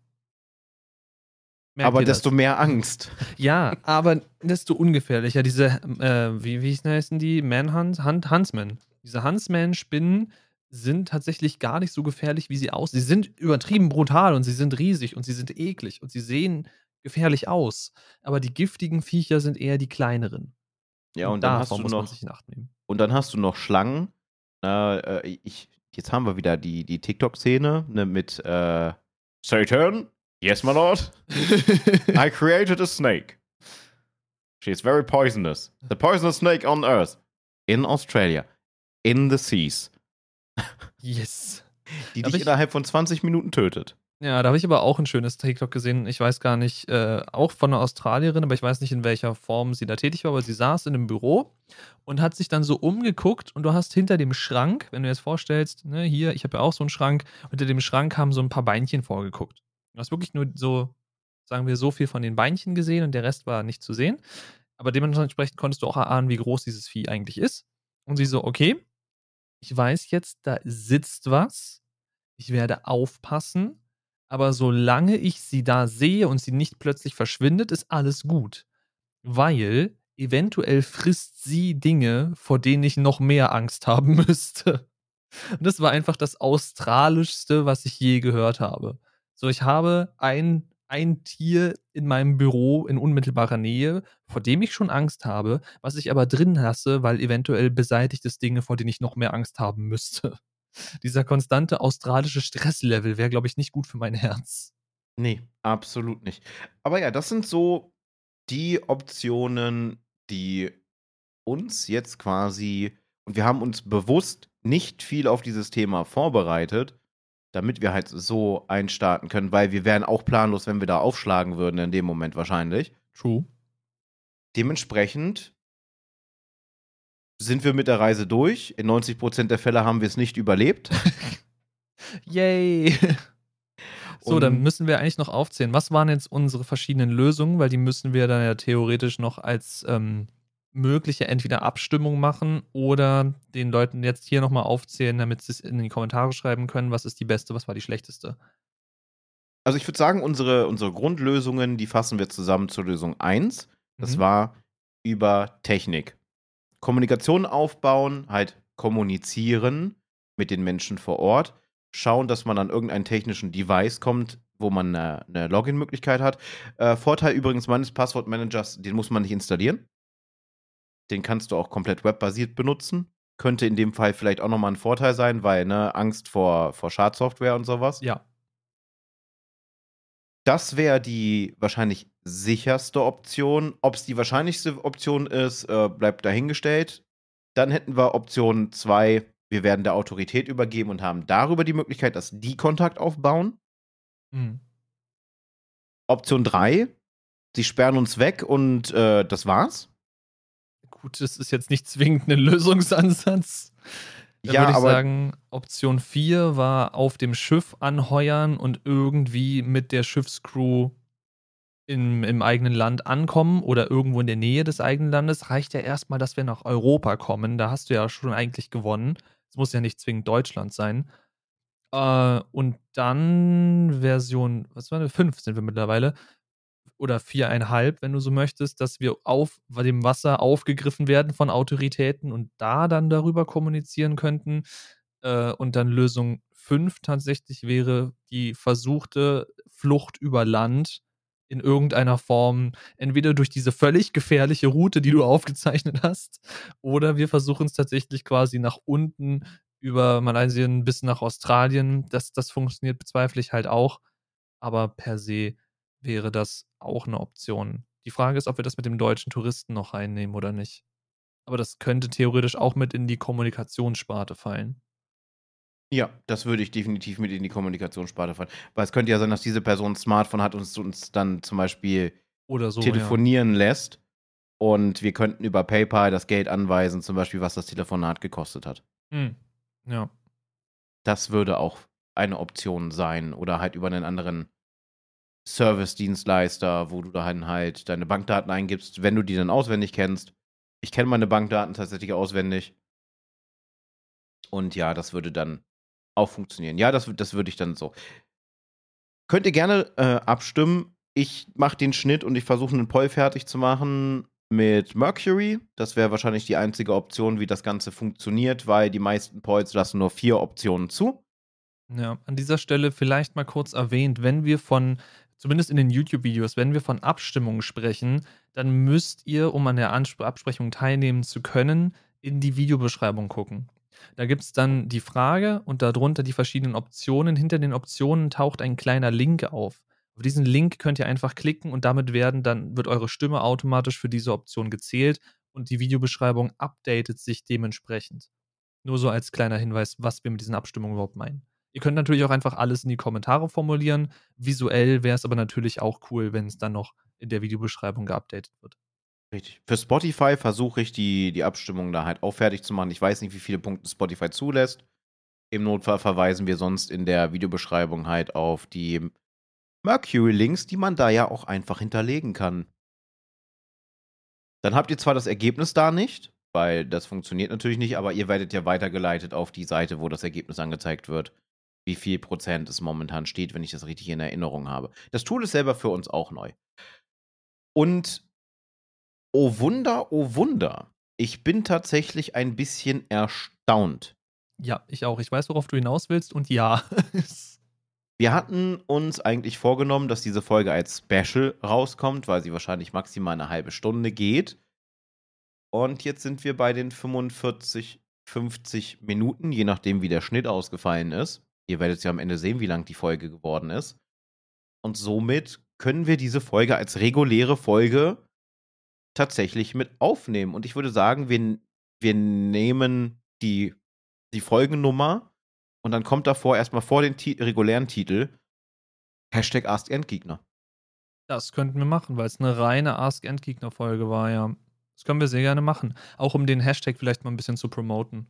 Merkt aber desto mehr Angst. *laughs* Ja, aber desto ungefährlicher. Diese, äh, wie, wie heißen die? Manhunt? Hunt, Huntsman. Diese Huntsman-Spinnen sind tatsächlich gar nicht so gefährlich, wie sie aussehen. Sie sind übertrieben brutal und sie sind riesig und sie sind eklig und sie sehen gefährlich aus. Aber die giftigen Viecher sind eher die kleineren. Ja, und, und dann hast du noch, Und dann hast du noch Schlangen. Äh, ich, jetzt haben wir wieder die, die TikTok-Szene ne, mit äh, Satan, yes, my lord. *laughs* I created a snake. She is very poisonous. The poisonous snake on Earth. In Australia. In the seas. Yes. Die dich ich- innerhalb von 20 Minuten tötet. Ja, da habe ich aber auch ein schönes TikTok gesehen. Ich weiß gar nicht, äh, auch von einer Australierin, aber ich weiß nicht, in welcher Form sie da tätig war, aber sie saß in einem Büro und hat sich dann so umgeguckt und du hast hinter dem Schrank, wenn du dir das vorstellst, ne, hier, ich habe ja auch so einen Schrank, hinter dem Schrank haben so ein paar Beinchen vorgeguckt. Du hast wirklich nur so, sagen wir, so viel von den Beinchen gesehen und der Rest war nicht zu sehen. Aber dementsprechend konntest du auch erahnen, wie groß dieses Vieh eigentlich ist. Und sie so, okay, ich weiß jetzt, da sitzt was. Ich werde aufpassen. Aber solange ich sie da sehe und sie nicht plötzlich verschwindet, ist alles gut. Weil eventuell frisst sie Dinge, vor denen ich noch mehr Angst *laughs* haben müsste. Und das war einfach das Australischste, was ich je gehört habe. So, ich habe ein, ein Tier in meinem Büro in unmittelbarer Nähe, vor dem ich schon Angst habe, was ich aber drin lasse, weil eventuell beseitigt es Dinge, vor denen ich noch mehr Angst haben müsste. Dieser konstante australische Stresslevel wäre, glaube ich, nicht gut für mein Herz. Nee, absolut nicht. Aber ja, das sind so die Optionen, die uns jetzt quasi, und wir haben uns bewusst nicht viel auf dieses Thema vorbereitet, damit wir halt so einstarten können, weil wir wären auch planlos, wenn wir da aufschlagen würden in dem Moment wahrscheinlich. True. Dementsprechend sind wir mit der Reise durch. In 90% der Fälle haben wir es nicht überlebt. *laughs* Yay! So, dann müssen wir eigentlich noch aufzählen. Was waren jetzt unsere verschiedenen Lösungen? Weil die müssen wir dann ja theoretisch noch als ähm, mögliche entweder Abstimmung machen oder den Leuten jetzt hier nochmal aufzählen, damit sie es in die Kommentare schreiben können. Was ist die beste, was war die schlechteste? Also ich würde sagen, unsere, unsere Grundlösungen, die fassen wir zusammen zur Lösung 1. Das Mhm. war über Technik. Kommunikation aufbauen, halt kommunizieren mit den Menschen vor Ort, schauen, dass man an irgendeinen technischen Device kommt, wo man eine, eine Login-Möglichkeit hat. Äh, Vorteil übrigens meines Passwortmanagers, den muss man nicht installieren. Den kannst du auch komplett webbasiert benutzen. Könnte in dem Fall vielleicht auch nochmal ein Vorteil sein, weil ne, Angst vor, vor Schadsoftware und sowas. Ja. Das wäre die wahrscheinlich sicherste Option. Ob es die wahrscheinlichste Option ist, äh, bleibt dahingestellt. Dann hätten wir Option 2, wir werden der Autorität übergeben und haben darüber die Möglichkeit, dass die Kontakt aufbauen. Mhm. Option 3, sie sperren uns weg und äh, das war's. Gut, das ist jetzt nicht zwingend ein Lösungsansatz. Da Ja, würde ich aber- sagen, Option 4 war auf dem Schiff anheuern und irgendwie mit der Schiffscrew im, im eigenen Land ankommen oder irgendwo in der Nähe des eigenen Landes. Reicht ja erstmal, dass wir nach Europa kommen. Da hast du ja schon eigentlich gewonnen. Es muss ja nicht zwingend Deutschland sein. Äh, und dann Version, was war das? 5 sind wir mittlerweile. Oder viereinhalb, wenn du so möchtest, dass wir auf dem Wasser aufgegriffen werden von Autoritäten und da dann darüber kommunizieren könnten. Äh, und dann Lösung 5 tatsächlich wäre die versuchte Flucht über Land in irgendeiner Form, entweder durch diese völlig gefährliche Route, die du aufgezeichnet hast, oder wir versuchen es tatsächlich quasi nach unten über Malaysia bis nach Australien. Das, das funktioniert, bezweifle ich halt auch. Aber per se wäre das auch eine Option. Die Frage ist, ob wir das mit dem deutschen Touristen noch reinnehmen oder nicht. Aber das könnte theoretisch auch mit in die Kommunikationssparte fallen. Ja, das würde ich definitiv mit in die Kommunikationssparte fallen. Weil es könnte ja sein, dass diese Person ein Smartphone hat und es uns dann zum Beispiel so. telefonieren lässt. Und wir könnten über PayPal das Geld anweisen, zum Beispiel, was das Telefonat gekostet hat. Ja. Hm. ja. Das würde auch eine Option sein. Oder halt über einen anderen Service-Dienstleister, wo du dann halt deine Bankdaten eingibst, wenn du die dann auswendig kennst. Ich kenne meine Bankdaten tatsächlich auswendig. Und ja, das würde dann auch funktionieren. Ja, das, das würde ich dann so. Könnt ihr gerne äh, abstimmen. Ich mache den Schnitt und ich versuche einen Poll fertig zu machen mit Mercury. Das wäre wahrscheinlich die einzige Option, wie das Ganze funktioniert, weil die meisten Polls lassen nur vier Optionen zu. Ja, an dieser Stelle vielleicht mal kurz erwähnt, wenn wir von, zumindest in den YouTube-Videos, wenn wir von Abstimmungen sprechen, dann müsst ihr, um an der Absprechung teilnehmen zu können, in die Videobeschreibung gucken. Da gibt es dann die Frage und darunter die verschiedenen Optionen. Hinter den Optionen taucht ein kleiner Link auf. Auf diesen Link könnt ihr einfach klicken und damit werden dann wird eure Stimme automatisch für diese Option gezählt und die Videobeschreibung updatet sich dementsprechend. Nur so als kleiner Hinweis, was wir mit diesen Abstimmungen überhaupt meinen. Ihr könnt natürlich auch einfach alles in die Kommentare formulieren. Visuell wäre es aber natürlich auch cool, wenn es dann noch in der Videobeschreibung geupdatet wird. Richtig. Für Spotify versuche ich die, die Abstimmung da halt auch fertig zu machen. Ich weiß nicht, wie viele Punkte Spotify zulässt. Im Notfall verweisen wir sonst in der Videobeschreibung halt auf die Mercury-Links, die man da ja auch einfach hinterlegen kann. Dann habt ihr zwar das Ergebnis da nicht, weil das funktioniert natürlich nicht, aber ihr werdet ja weitergeleitet auf die Seite, wo das Ergebnis angezeigt wird, wie viel Prozent es momentan steht, wenn ich das richtig in Erinnerung habe. Das Tool ist selber für uns auch neu. Und oh Wunder, oh Wunder, ich bin tatsächlich ein bisschen erstaunt. Ja, ich auch. Ich weiß, worauf du hinaus willst und ja. *laughs* Wir hatten uns eigentlich vorgenommen, dass diese Folge als Special rauskommt, weil sie wahrscheinlich maximal eine halbe Stunde geht. Und jetzt sind wir bei den 45, 50 Minuten, je nachdem, wie der Schnitt ausgefallen ist. Ihr werdet ja am Ende sehen, wie lang die Folge geworden ist. Und somit können wir diese Folge als reguläre Folge tatsächlich mit aufnehmen. Und ich würde sagen, wir, wir nehmen die, die Folgennummer und dann kommt davor erstmal vor den Ti regulären Titel Hashtag Ask Endgegner. Das könnten wir machen, weil es eine reine Ask Endgegner-Folge war, ja. Das können wir sehr gerne machen. Auch um den Hashtag vielleicht mal ein bisschen zu promoten.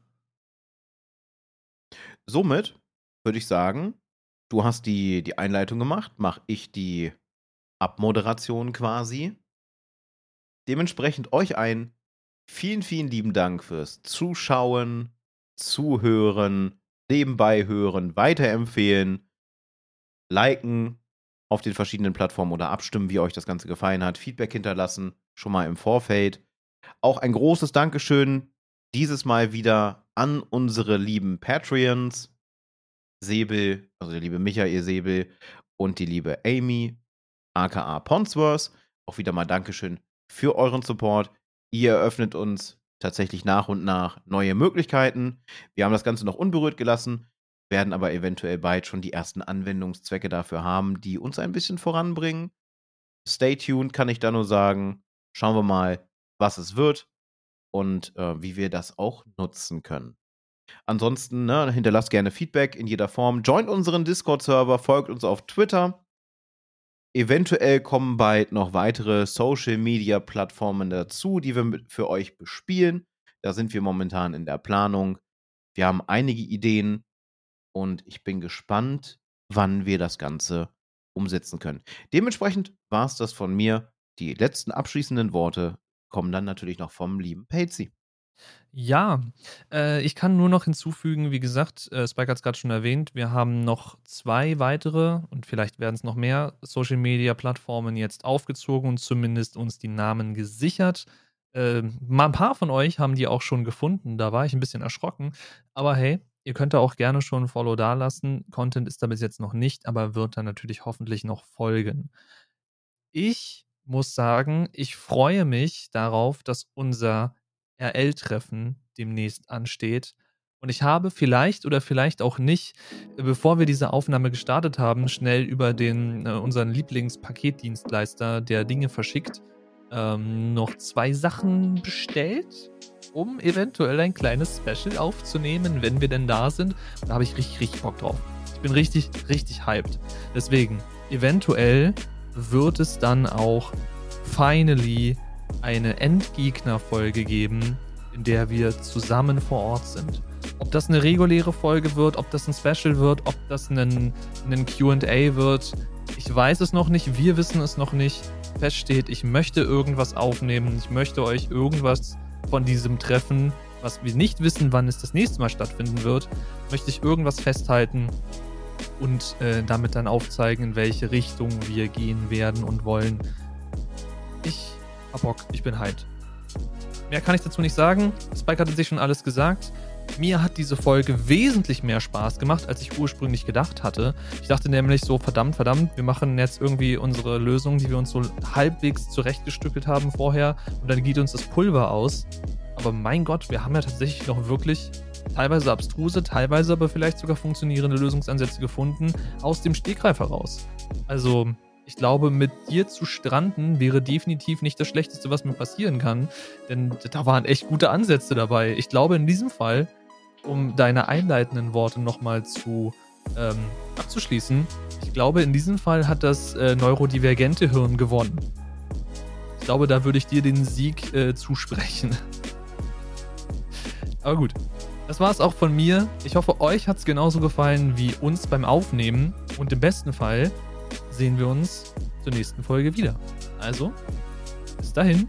Somit würde ich sagen, du hast die, die Einleitung gemacht, mache ich die Abmoderation quasi. Dementsprechend euch ein vielen, vielen lieben Dank fürs Zuschauen, Zuhören, nebenbei hören, weiterempfehlen, liken auf den verschiedenen Plattformen oder abstimmen, wie euch das Ganze gefallen hat, Feedback hinterlassen, schon mal im Vorfeld. Auch ein großes Dankeschön dieses Mal wieder an unsere lieben Patreons, Säbel, also der liebe Michael Säbel und die liebe Amy, aka Ponsworth. Auch wieder mal Dankeschön für euren Support. Ihr eröffnet uns tatsächlich nach und nach neue Möglichkeiten. Wir haben das Ganze noch unberührt gelassen, werden aber eventuell bald schon die ersten Anwendungszwecke dafür haben, die uns ein bisschen voranbringen. Stay tuned, kann ich da nur sagen. Schauen wir mal, was es wird und äh, wie wir das auch nutzen können. Ansonsten ne, hinterlasst gerne Feedback in jeder Form. Joint unseren Discord-Server, folgt uns auf Twitter. Eventuell kommen bald noch weitere Social-Media-Plattformen dazu, die wir für euch bespielen. Da sind wir momentan in der Planung. Wir haben einige Ideen und ich bin gespannt, wann wir das Ganze umsetzen können. Dementsprechend war es das von mir. Die letzten abschließenden Worte kommen dann natürlich noch vom lieben Patsy. Ja, äh, ich kann nur noch hinzufügen, wie gesagt, äh, Spike hat es gerade schon erwähnt, wir haben noch zwei weitere und vielleicht werden es noch mehr Social-Media-Plattformen jetzt aufgezogen und zumindest uns die Namen gesichert. Äh, mal ein paar von euch haben die auch schon gefunden, da war ich ein bisschen erschrocken. Aber hey, ihr könnt da auch gerne schon ein Follow dalassen. Content ist da bis jetzt noch nicht, aber wird dann natürlich hoffentlich noch folgen. Ich muss sagen, ich freue mich darauf, dass unser RL-Treffen demnächst ansteht. Und ich habe vielleicht oder vielleicht auch nicht, bevor wir diese Aufnahme gestartet haben, schnell über den, äh, unseren Lieblingspaketdienstleister, der Dinge verschickt, ähm, noch zwei Sachen bestellt, um eventuell ein kleines Special aufzunehmen, wenn wir denn da sind. Da habe ich richtig, richtig Bock drauf. Ich bin richtig, richtig hyped. Deswegen, eventuell wird es dann auch finally eine Endgegner-Folge geben, in der wir zusammen vor Ort sind. Ob das eine reguläre Folge wird, ob das ein Special wird, ob das ein, ein QA wird, ich weiß es noch nicht, wir wissen es noch nicht. Fest steht, ich möchte irgendwas aufnehmen, ich möchte euch irgendwas von diesem Treffen, was wir nicht wissen, wann es das nächste Mal stattfinden wird, möchte ich irgendwas festhalten und äh, damit dann aufzeigen, in welche Richtung wir gehen werden und wollen. Ich hab Bock, ich bin hyped. Mehr kann ich dazu nicht sagen. Spike hatte sich schon alles gesagt. Mir hat diese Folge wesentlich mehr Spaß gemacht, als ich ursprünglich gedacht hatte. Ich dachte nämlich so, verdammt, verdammt, wir machen jetzt irgendwie unsere Lösung, die wir uns so halbwegs zurechtgestückelt haben vorher und dann geht uns das Pulver aus. Aber mein Gott, wir haben ja tatsächlich noch wirklich teilweise abstruse, teilweise aber vielleicht sogar funktionierende Lösungsansätze gefunden aus dem Stegreif heraus. Also Ich glaube, mit dir zu stranden wäre definitiv nicht das Schlechteste, was mir passieren kann. Denn da waren echt gute Ansätze dabei. Ich glaube, in diesem Fall, um deine einleitenden Worte nochmal zu ähm, abzuschließen, ich glaube, in diesem Fall hat das äh, neurodivergente Hirn gewonnen. Ich glaube, da würde ich dir den Sieg äh, zusprechen. *laughs* Aber gut, das war es auch von mir. Ich hoffe, euch hat es genauso gefallen wie uns beim Aufnehmen. Und im besten Fall sehen wir uns zur nächsten Folge wieder. Also, bis dahin.